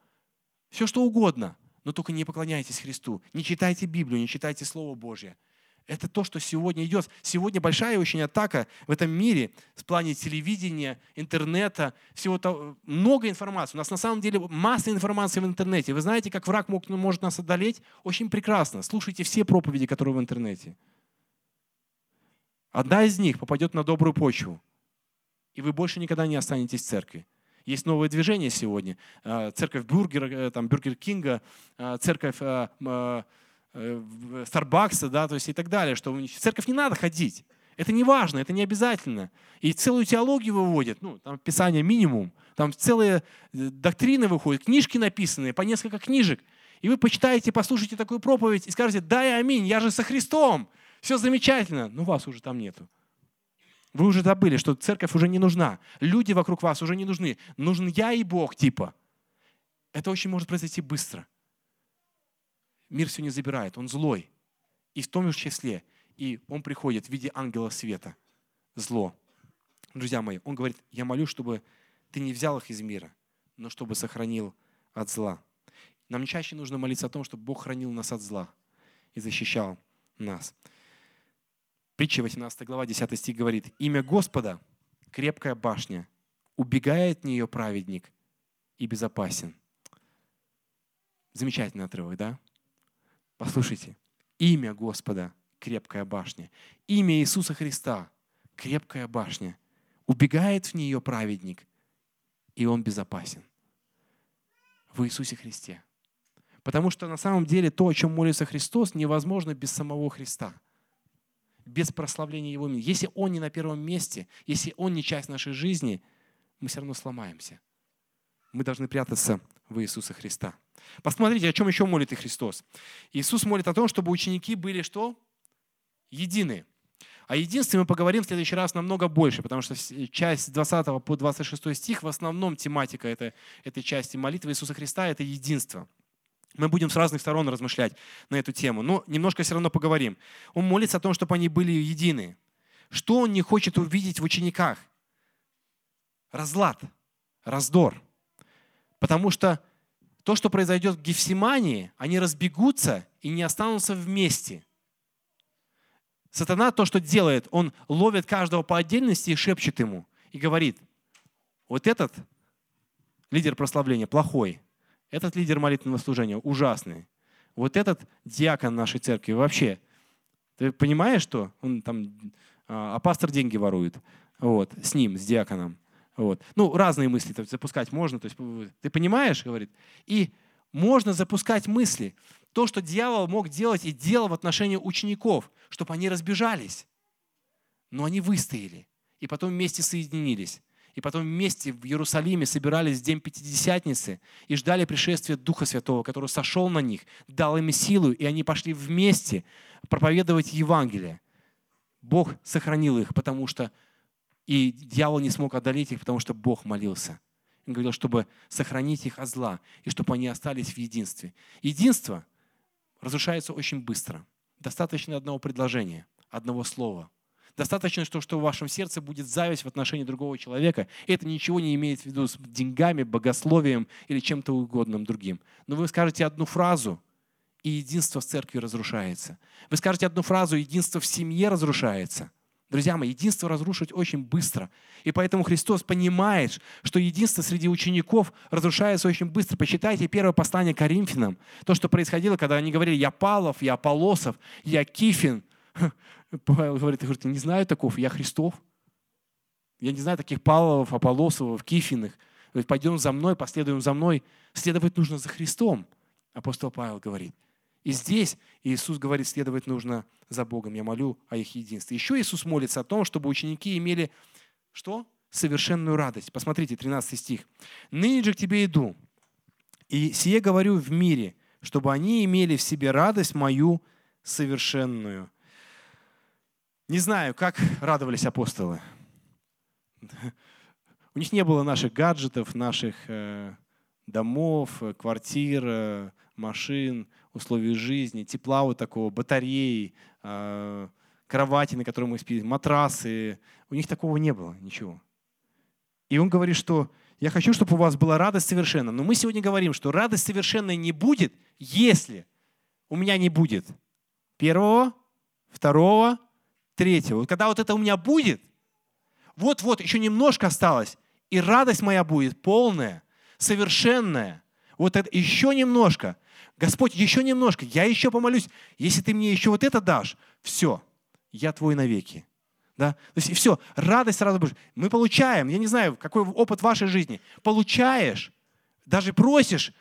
Speaker 1: Все что угодно, но только не поклоняйтесь Христу. Не читайте Библию, не читайте Слово Божье. Это то, что сегодня идет. Сегодня большая очень атака в этом мире в плане телевидения, интернета, всего того, много информации. У нас на самом деле масса информации в интернете. Вы знаете, как враг мог, может нас одолеть? Очень прекрасно. Слушайте все проповеди, которые в интернете. Одна из них попадет на добрую почву, и вы больше никогда не останетесь в церкви. Есть новое движение сегодня. А, церковь Бюргер, э, там, Бюргер Кинга, а, церковь а, Старбакса, да, то есть и так далее, что в церковь не надо ходить. Это не важно, это не обязательно. И целую теологию выводят, ну, там Писание минимум, там целые э, доктрины выходят, книжки написанные, по несколько книжек. И вы почитаете, послушаете такую проповедь и скажете, да и аминь, я же со Христом, все замечательно. Но вас уже там нету. Вы уже забыли, что церковь уже не нужна. Люди вокруг вас уже не нужны. Нужен я и Бог, типа. Это очень может произойти быстро мир не забирает, он злой. И в том же числе, и он приходит в виде ангела света, зло. Друзья мои, он говорит, я молю, чтобы ты не взял их из мира, но чтобы сохранил от зла. Нам чаще нужно молиться о том, чтобы Бог хранил нас от зла и защищал нас. Притча 18 глава 10 стих говорит, «Имя Господа – крепкая башня, убегает от нее праведник и безопасен». Замечательный отрывок, да? Послушайте, имя Господа – крепкая башня. Имя Иисуса Христа – крепкая башня. Убегает в нее праведник, и он безопасен. В Иисусе Христе. Потому что на самом деле то, о чем молится Христос, невозможно без самого Христа. Без прославления Его имени. Если Он не на первом месте, если Он не часть нашей жизни, мы все равно сломаемся. Мы должны прятаться в Иисуса Христа. Посмотрите, о чем еще молит и Христос. Иисус молит о том, чтобы ученики были что? Едины. О единстве мы поговорим в следующий раз намного больше, потому что часть с 20 по 26 стих, в основном тематика этой, этой части молитвы Иисуса Христа – это единство. Мы будем с разных сторон размышлять на эту тему, но немножко все равно поговорим. Он молится о том, чтобы они были едины. Что он не хочет увидеть в учениках? Разлад, раздор. Потому что то, что произойдет в Гефсимании, они разбегутся и не останутся вместе. Сатана то, что делает, он ловит каждого по отдельности и шепчет ему. И говорит, вот этот лидер прославления плохой, этот лидер молитвенного служения ужасный, вот этот диакон нашей церкви вообще, ты понимаешь, что он там, а, а пастор деньги ворует, вот, с ним, с диаконом. Вот. Ну, разные мысли то запускать можно. То есть, ты понимаешь, говорит? И можно запускать мысли. То, что дьявол мог делать и делал в отношении учеников, чтобы они разбежались. Но они выстояли. И потом вместе соединились. И потом вместе в Иерусалиме собирались в день Пятидесятницы и ждали пришествия Духа Святого, который сошел на них, дал им силу, и они пошли вместе проповедовать Евангелие. Бог сохранил их, потому что и дьявол не смог одолеть их, потому что Бог молился. Он говорил, чтобы сохранить их от зла, и чтобы они остались в единстве. Единство разрушается очень быстро. Достаточно одного предложения, одного слова. Достаточно, что, что в вашем сердце будет зависть в отношении другого человека. И это ничего не имеет в виду с деньгами, богословием или чем-то угодным другим. Но вы скажете одну фразу, и единство в церкви разрушается. Вы скажете одну фразу, единство в семье разрушается. Друзья мои, единство разрушить очень быстро. И поэтому Христос понимает, что единство среди учеников разрушается очень быстро. Почитайте первое послание Коринфянам. То, что происходило, когда они говорили, я Павлов, я Аполосов, я Кифин. *laughs* Павел говорит, говорит, не знаю таков, я Христов. Я не знаю таких Павлов, Аполосовых, Кифиных. Говорит, пойдем за мной, последуем за мной. Следовать нужно за Христом, апостол Павел говорит. И здесь Иисус говорит, следовать нужно за Богом. Я молю о их единстве. Еще Иисус молится о том, чтобы ученики имели что? Совершенную радость. Посмотрите, 13 стих. «Ныне же к тебе иду, и сие говорю в мире, чтобы они имели в себе радость мою совершенную». Не знаю, как радовались апостолы. У них не было наших гаджетов, наших э, домов, квартир, э, машин, условий жизни, тепла вот такого, батареи, а, кровати, на которой мы спим, матрасы. У них такого не было, ничего. И он говорит, что я хочу, чтобы у вас была радость совершенная. Но мы сегодня говорим, что радость совершенная не будет, если у меня не будет первого, второго, третьего. Вот когда вот это у меня будет, вот-вот, еще немножко осталось, и радость моя будет полная, совершенная. Вот это еще немножко. Господь, еще немножко, я еще помолюсь. Если ты мне еще вот это дашь, все, я твой навеки. Да? То есть все, радость сразу будет. Мы получаем, я не знаю, какой опыт вашей жизни. Получаешь, даже просишь,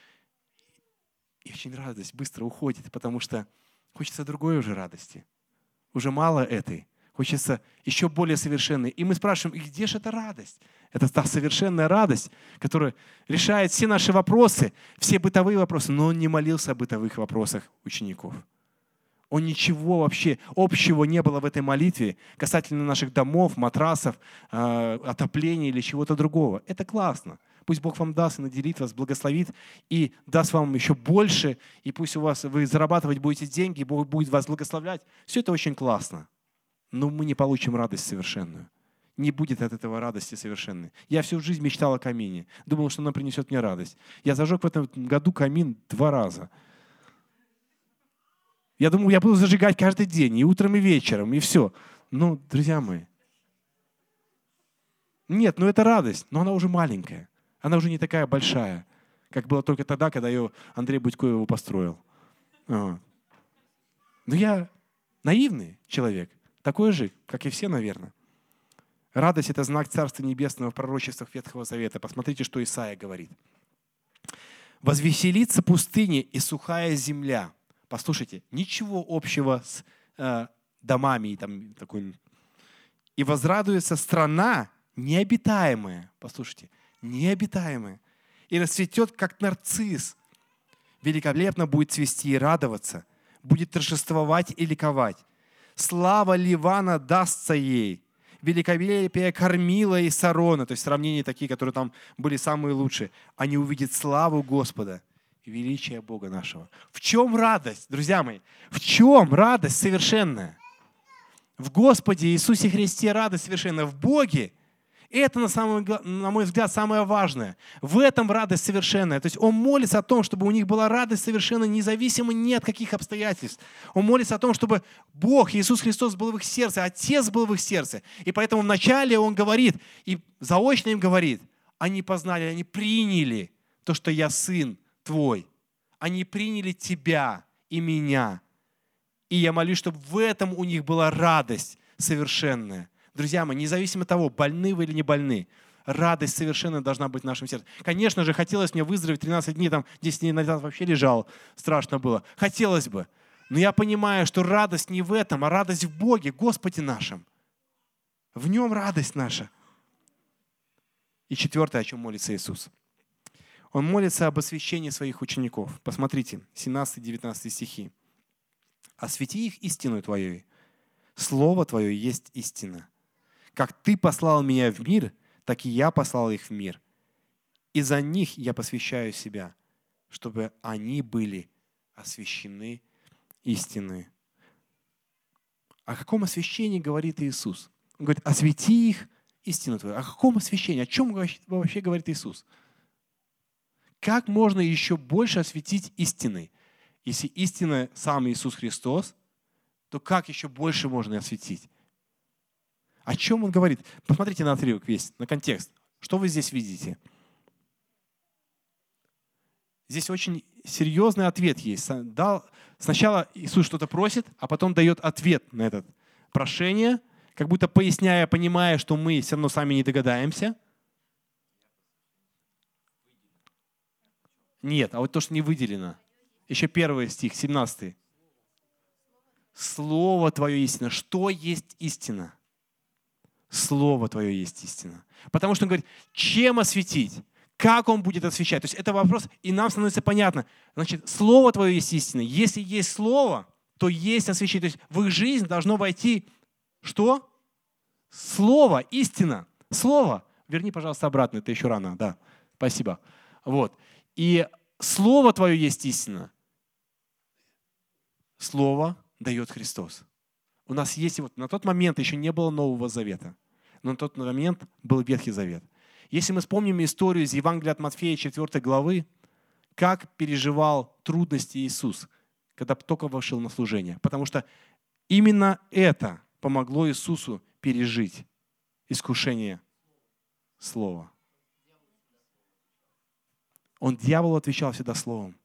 Speaker 1: и очень радость быстро уходит, потому что хочется другой уже радости. Уже мало этой. Хочется еще более совершенной. И мы спрашиваем, где же эта радость? Это та совершенная радость, которая решает все наши вопросы, все бытовые вопросы. Но он не молился о бытовых вопросах учеников. Он ничего вообще общего не было в этой молитве касательно наших домов, матрасов, э, отопления или чего-то другого. Это классно. Пусть Бог вам даст и наделит вас, благословит и даст вам еще больше, и пусть у вас вы зарабатывать будете деньги, Бог будет вас благословлять. Все это очень классно. Но мы не получим радость совершенную. Не будет от этого радости совершенной. Я всю жизнь мечтал о камине. Думал, что она принесет мне радость. Я зажег в этом году камин два раза – я думал, я буду зажигать каждый день, и утром, и вечером, и все. Ну, друзья мои, нет, ну это радость, но она уже маленькая. Она уже не такая большая, как была только тогда, когда ее Андрей Будько его построил. Вот. Но я наивный человек, такой же, как и все, наверное. Радость — это знак Царства Небесного в пророчествах Ветхого Завета. Посмотрите, что Исаия говорит. «Возвеселится пустыня и сухая земля, Послушайте, ничего общего с э, домами и там такой. И возрадуется страна необитаемая. Послушайте, необитаемая. И расцветет, как нарцисс. Великолепно будет цвести и радоваться. Будет торжествовать и ликовать. Слава Ливана дастся ей. Великолепие Кормила и Сарона, то есть сравнения такие, которые там были самые лучшие. Они увидят славу Господа – величие Бога нашего. В чем радость, друзья мои? В чем радость совершенная? В Господе Иисусе Христе радость совершенная. В Боге это, на, самом, на мой взгляд, самое важное. В этом радость совершенная. То есть он молится о том, чтобы у них была радость совершенно независимо ни от каких обстоятельств. Он молится о том, чтобы Бог, Иисус Христос был в их сердце, Отец был в их сердце. И поэтому вначале он говорит, и заочно им говорит, они познали, они приняли то, что я сын, твой. Они приняли тебя и меня. И я молюсь, чтобы в этом у них была радость совершенная. Друзья мои, независимо от того, больны вы или не больны, радость совершенно должна быть в нашем сердце. Конечно же, хотелось мне выздороветь 13 дней, там 10 дней назад вообще лежал, страшно было. Хотелось бы. Но я понимаю, что радость не в этом, а радость в Боге, Господе нашем. В Нем радость наша. И четвертое, о чем молится Иисус – он молится об освящении своих учеников. Посмотрите, 17-19 стихи. «Освети их истину Твоей. Слово Твое есть истина. Как Ты послал меня в мир, так и я послал их в мир. И за них я посвящаю себя, чтобы они были освящены истины». О каком освящении говорит Иисус? Он говорит, освети их истину Твою. О каком освящении? О чем вообще говорит Иисус? как можно еще больше осветить истиной? Если истина сам Иисус Христос, то как еще больше можно осветить? О чем он говорит? Посмотрите на отрывок весь, на контекст. Что вы здесь видите? Здесь очень серьезный ответ есть. Дал, сначала Иисус что-то просит, а потом дает ответ на это прошение, как будто поясняя, понимая, что мы все равно сами не догадаемся – Нет, а вот то, что не выделено. Еще первый стих, 17. Слово Твое истина. Что есть истина? Слово Твое есть истина. Потому что он говорит, чем осветить? Как он будет освещать? То есть это вопрос, и нам становится понятно. Значит, Слово Твое есть истина. Если есть Слово, то есть освещение. То есть в их жизнь должно войти что? Слово, истина. Слово. Верни, пожалуйста, обратно, это еще рано. Да, спасибо. Вот. И Слово Твое есть истина. Слово дает Христос. У нас есть вот на тот момент еще не было Нового Завета, но на тот момент был Ветхий Завет. Если мы вспомним историю из Евангелия от Матфея 4 главы, как переживал трудности Иисус, когда только вошел на служение. Потому что именно это помогло Иисусу пережить искушение Слова. Он дьяволу отвечал всегда словом.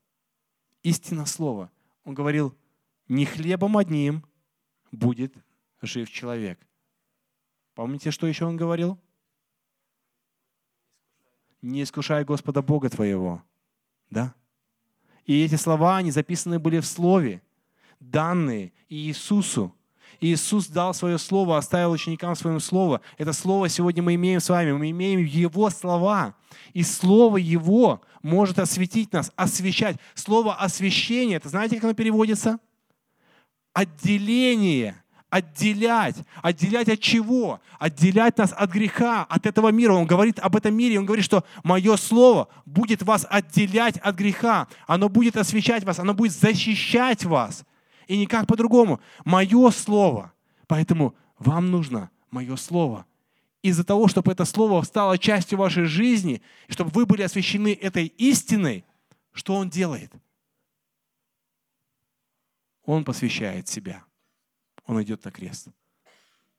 Speaker 1: Истина слова. Он говорил, не хлебом одним будет жив человек. Помните, что еще он говорил? Не искушай Господа Бога твоего. Да? И эти слова, они записаны были в Слове, данные Иисусу. Иисус дал свое Слово, оставил ученикам своим Слово. Это Слово сегодня мы имеем с вами. Мы имеем Его слова. И Слово Его может осветить нас, освещать. Слово освящение, это знаете, как оно переводится? Отделение отделять. Отделять от чего? Отделять нас от греха, от этого мира. Он говорит об этом мире, он говорит, что мое слово будет вас отделять от греха. Оно будет освещать вас, оно будет защищать вас. И никак по-другому. Мое слово. Поэтому вам нужно мое слово. Из-за того, чтобы это слово стало частью вашей жизни, чтобы вы были освящены этой истиной, что он делает? Он посвящает себя он идет на крест.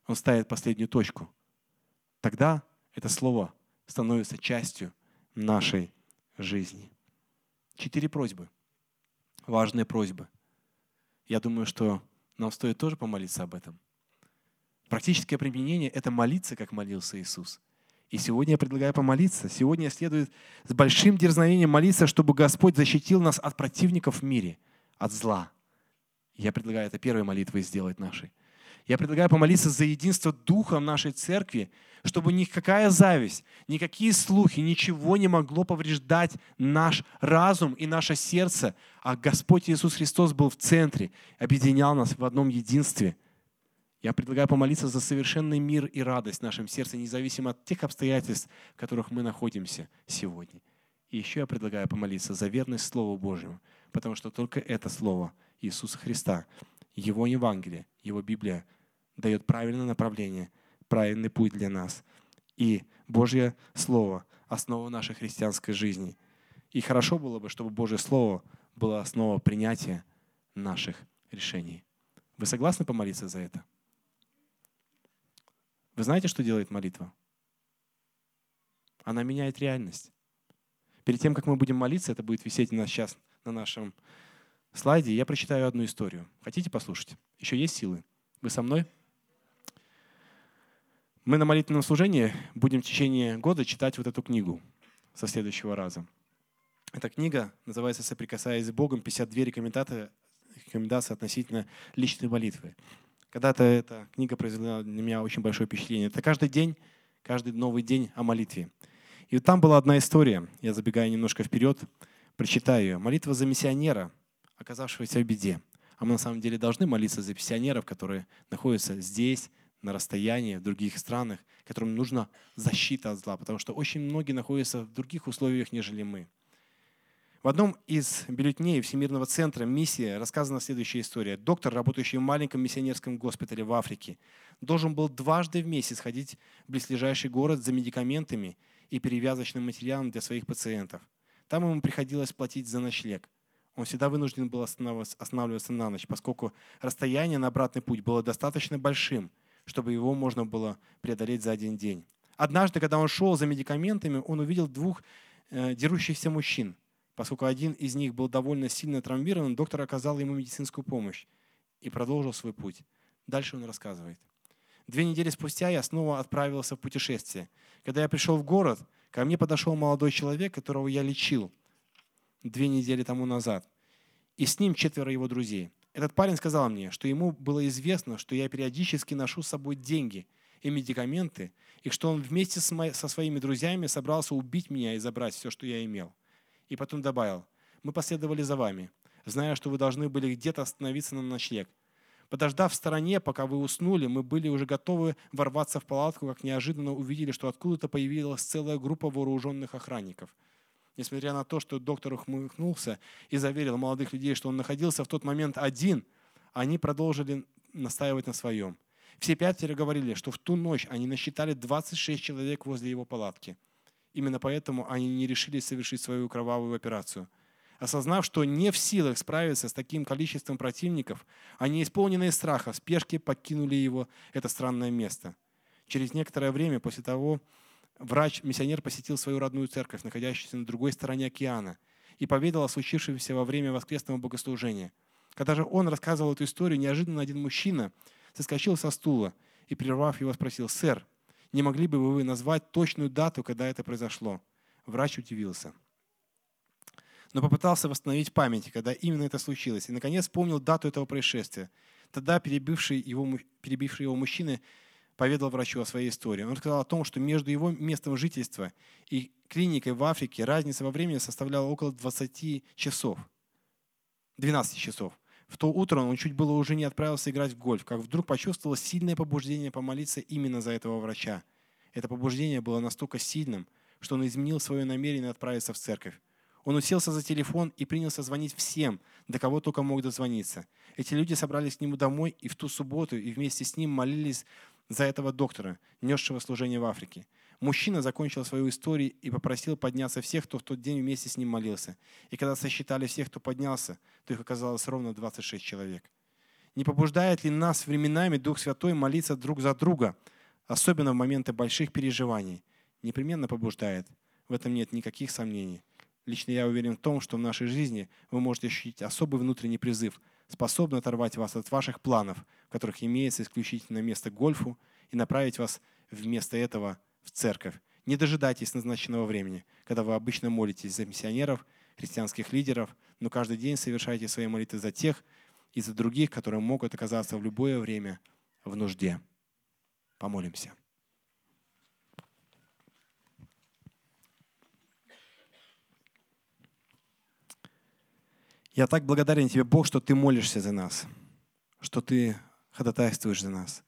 Speaker 1: Он ставит последнюю точку. Тогда это слово становится частью нашей жизни. Четыре просьбы. Важные просьбы. Я думаю, что нам стоит тоже помолиться об этом. Практическое применение — это молиться, как молился Иисус. И сегодня я предлагаю помолиться. Сегодня следует с большим дерзновением молиться, чтобы Господь защитил нас от противников в мире, от зла, я предлагаю это первой молитвой сделать нашей. Я предлагаю помолиться за единство Духа в нашей церкви, чтобы никакая зависть, никакие слухи, ничего не могло повреждать наш разум и наше сердце, а Господь Иисус Христос был в центре, объединял нас в одном единстве. Я предлагаю помолиться за совершенный мир и радость в нашем сердце, независимо от тех обстоятельств, в которых мы находимся сегодня. И еще я предлагаю помолиться за верность Слову Божьему, потому что только это Слово – Иисуса Христа. Его Евангелие, Его Библия дает правильное направление, правильный путь для нас. И Божье Слово – основа нашей христианской жизни. И хорошо было бы, чтобы Божье Слово было основа принятия наших решений. Вы согласны помолиться за это? Вы знаете, что делает молитва? Она меняет реальность. Перед тем, как мы будем молиться, это будет висеть у нас сейчас на нашем слайде я прочитаю одну историю. Хотите послушать? Еще есть силы? Вы со мной? Мы на молитвенном служении будем в течение года читать вот эту книгу со следующего раза. Эта книга называется «Соприкасаясь с Богом. 52 рекомендации, рекомендации относительно личной молитвы». Когда-то эта книга произвела на меня очень большое впечатление. Это каждый день, каждый новый день о молитве. И вот там была одна история, я забегаю немножко вперед, прочитаю ее. Молитва за миссионера – оказавшегося в беде. А мы на самом деле должны молиться за пенсионеров, которые находятся здесь, на расстоянии, в других странах, которым нужна защита от зла, потому что очень многие находятся в других условиях, нежели мы. В одном из бюллетеней Всемирного центра миссии рассказана следующая история. Доктор, работающий в маленьком миссионерском госпитале в Африке, должен был дважды в месяц ходить в близлежащий город за медикаментами и перевязочным материалом для своих пациентов. Там ему приходилось платить за ночлег он всегда вынужден был останавливаться на ночь, поскольку расстояние на обратный путь было достаточно большим, чтобы его можно было преодолеть за один день. Однажды, когда он шел за медикаментами, он увидел двух э, дерущихся мужчин. Поскольку один из них был довольно сильно травмирован, доктор оказал ему медицинскую помощь и продолжил свой путь. Дальше он рассказывает. Две недели спустя я снова отправился в путешествие. Когда я пришел в город, ко мне подошел молодой человек, которого я лечил – две недели тому назад. И с ним четверо его друзей. Этот парень сказал мне, что ему было известно, что я периодически ношу с собой деньги и медикаменты, и что он вместе со своими друзьями собрался убить меня и забрать все, что я имел. И потом добавил, мы последовали за вами, зная, что вы должны были где-то остановиться на ночлег. Подождав в стороне, пока вы уснули, мы были уже готовы ворваться в палатку, как неожиданно увидели, что откуда-то появилась целая группа вооруженных охранников – Несмотря на то, что доктор ухмыльнулся и заверил молодых людей, что он находился в тот момент один, они продолжили настаивать на своем. Все пятеро говорили, что в ту ночь они насчитали 26 человек возле его палатки. Именно поэтому они не решили совершить свою кровавую операцию. Осознав, что не в силах справиться с таким количеством противников, они, исполненные страха, в спешке покинули его, это странное место. Через некоторое время после того, врач-миссионер посетил свою родную церковь, находящуюся на другой стороне океана, и поведал о случившемся во время воскресного богослужения. Когда же он рассказывал эту историю, неожиданно один мужчина соскочил со стула и, прервав его, спросил, «Сэр, не могли бы вы назвать точную дату, когда это произошло?» Врач удивился. Но попытался восстановить память, когда именно это случилось, и, наконец, вспомнил дату этого происшествия. Тогда перебивший его, перебивший его мужчина поведал врачу о своей истории. Он сказал о том, что между его местом жительства и клиникой в Африке разница во времени составляла около 20 часов. 12 часов. В то утро он чуть было уже не отправился играть в гольф, как вдруг почувствовал сильное побуждение помолиться именно за этого врача. Это побуждение было настолько сильным, что он изменил свое намерение отправиться в церковь. Он уселся за телефон и принялся звонить всем, до кого только мог дозвониться. Эти люди собрались к нему домой и в ту субботу и вместе с ним молились за этого доктора, несшего служение в Африке. Мужчина закончил свою историю и попросил подняться всех, кто в тот день вместе с ним молился. И когда сосчитали всех, кто поднялся, то их оказалось ровно 26 человек. Не побуждает ли нас временами Дух Святой молиться друг за друга, особенно в моменты больших переживаний? Непременно побуждает. В этом нет никаких сомнений. Лично я уверен в том, что в нашей жизни вы можете ощутить особый внутренний призыв, способный оторвать вас от ваших планов, в которых имеется исключительно место гольфу, и направить вас вместо этого в церковь. Не дожидайтесь назначенного времени, когда вы обычно молитесь за миссионеров, христианских лидеров, но каждый день совершайте свои молитвы за тех и за других, которые могут оказаться в любое время в нужде. Помолимся. Я так благодарен Тебе, Бог, что Ты молишься за нас, что Ты ходатайствуешь за нас,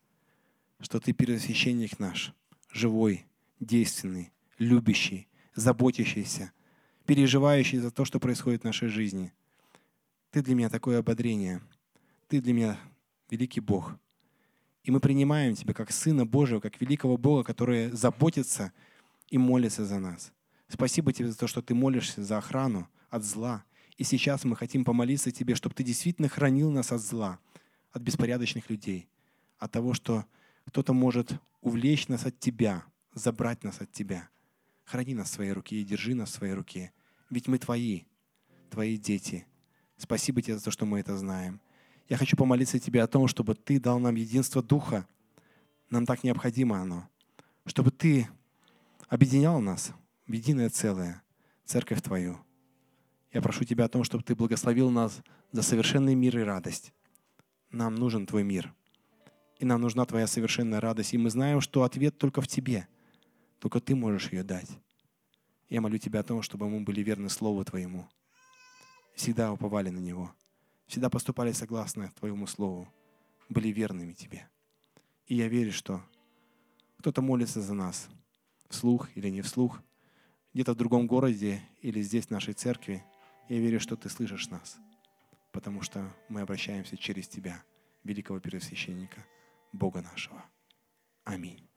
Speaker 1: что Ты первосвященник наш – живой, действенный, любящий, заботящийся, переживающий за то, что происходит в нашей жизни. Ты для меня такое ободрение. Ты для меня великий Бог. И мы принимаем Тебя как Сына Божьего, как великого Бога, который заботится и молится за нас. Спасибо Тебе за то, что Ты молишься за охрану от зла. И сейчас мы хотим помолиться Тебе, чтобы Ты действительно хранил нас от зла, от беспорядочных людей, от того, что кто-то может увлечь нас от Тебя, забрать нас от Тебя. Храни нас в своей руке и держи нас в своей руке. Ведь мы Твои, Твои дети. Спасибо Тебе за то, что мы это знаем. Я хочу помолиться Тебе о том, чтобы Ты дал нам единство Духа. Нам так необходимо оно. Чтобы Ты объединял нас в единое целое, Церковь Твою. Я прошу Тебя о том, чтобы Ты благословил нас за совершенный мир и радость. Нам нужен Твой мир и нам нужна Твоя совершенная радость. И мы знаем, что ответ только в Тебе. Только Ты можешь ее дать. Я молю Тебя о том, чтобы мы были верны Слову Твоему. Всегда уповали на Него. Всегда поступали согласно Твоему Слову. Были верными Тебе. И я верю, что кто-то молится за нас, вслух или не вслух, где-то в другом городе или здесь, в нашей церкви. Я верю, что Ты слышишь нас, потому что мы обращаемся через Тебя, великого первосвященника. Бога нашего. Аминь.